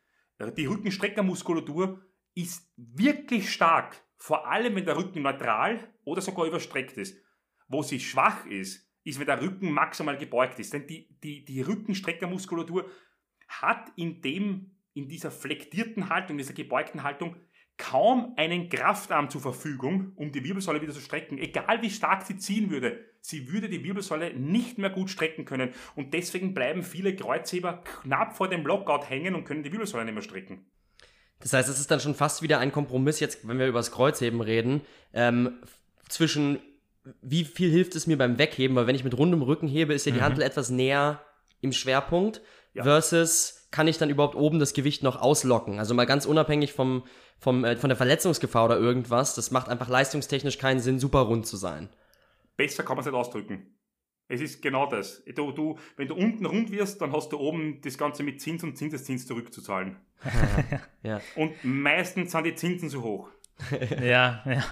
Die Rückenstreckermuskulatur ist wirklich stark, vor allem wenn der Rücken neutral oder sogar überstreckt ist. Wo sie schwach ist, ist, wenn der Rücken maximal gebeugt ist. Denn die, die, die Rückenstreckermuskulatur hat in, dem, in dieser flektierten Haltung, dieser gebeugten Haltung kaum einen Kraftarm zur Verfügung, um die Wirbelsäule wieder zu strecken. Egal wie stark sie ziehen würde, sie würde die Wirbelsäule nicht mehr gut strecken können. Und deswegen bleiben viele Kreuzheber knapp vor dem Lockout hängen und können die Wirbelsäule nicht mehr strecken. Das heißt, es ist dann schon fast wieder ein Kompromiss, jetzt, wenn wir über das Kreuzheben reden, ähm, zwischen wie viel hilft es mir beim Wegheben, weil wenn ich mit rundem Rücken hebe, ist ja die mhm. Handel etwas näher im Schwerpunkt, ja. versus kann ich dann überhaupt oben das Gewicht noch auslocken? Also mal ganz unabhängig vom, vom, äh, von der Verletzungsgefahr oder irgendwas, das macht einfach leistungstechnisch keinen Sinn, super rund zu sein. Besser kann man es nicht ausdrücken. Es ist genau das. Du, du, wenn du unten rund wirst, dann hast du oben das Ganze mit Zins und Zinseszins zurückzuzahlen. ja. Und meistens sind die Zinsen zu hoch. ja, ja.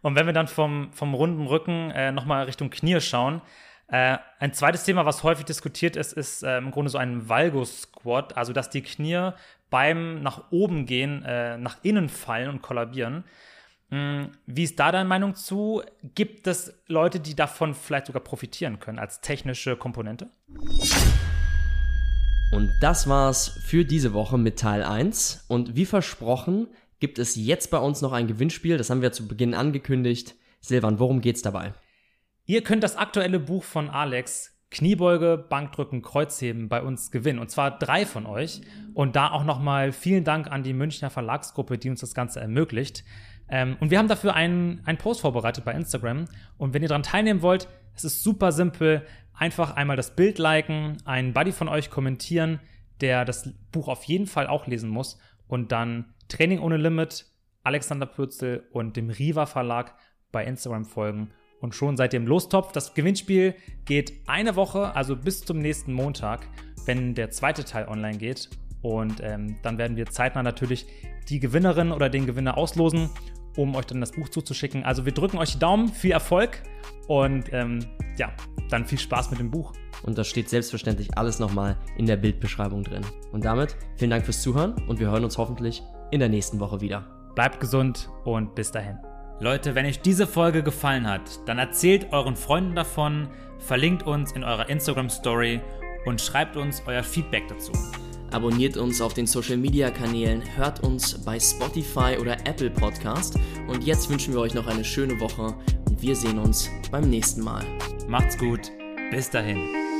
Und wenn wir dann vom, vom runden Rücken äh, nochmal Richtung Knie schauen, äh, ein zweites Thema, was häufig diskutiert ist, ist äh, im Grunde so ein Valgo-Squat, also dass die Knie beim nach oben gehen, äh, nach innen fallen und kollabieren. Hm, wie ist da deine Meinung zu? Gibt es Leute, die davon vielleicht sogar profitieren können als technische Komponente? Und das war's für diese Woche mit Teil 1. Und wie versprochen, gibt es jetzt bei uns noch ein Gewinnspiel. Das haben wir zu Beginn angekündigt. Silvan, worum geht's dabei? Ihr könnt das aktuelle Buch von Alex Kniebeuge, Bankdrücken, Kreuzheben bei uns gewinnen. Und zwar drei von euch. Und da auch nochmal vielen Dank an die Münchner Verlagsgruppe, die uns das Ganze ermöglicht. Ähm, und wir haben dafür einen, einen Post vorbereitet bei Instagram. Und wenn ihr daran teilnehmen wollt, es ist super simpel. Einfach einmal das Bild liken, einen Buddy von euch kommentieren, der das Buch auf jeden Fall auch lesen muss. Und dann Training ohne Limit, Alexander Pürzel und dem Riva Verlag bei Instagram folgen und schon seid ihr im Lostopf. Das Gewinnspiel geht eine Woche, also bis zum nächsten Montag, wenn der zweite Teil online geht. Und ähm, dann werden wir zeitnah natürlich die Gewinnerin oder den Gewinner auslosen, um euch dann das Buch zuzuschicken. Also wir drücken euch die Daumen, viel Erfolg und ähm, ja, dann viel Spaß mit dem Buch. Und da steht selbstverständlich alles nochmal in der Bildbeschreibung drin. Und damit vielen Dank fürs Zuhören und wir hören uns hoffentlich in der nächsten Woche wieder. Bleibt gesund und bis dahin. Leute, wenn euch diese Folge gefallen hat, dann erzählt euren Freunden davon, verlinkt uns in eurer Instagram Story und schreibt uns euer Feedback dazu. Abonniert uns auf den Social Media Kanälen, hört uns bei Spotify oder Apple Podcast und jetzt wünschen wir euch noch eine schöne Woche und wir sehen uns beim nächsten Mal. Macht's gut, bis dahin.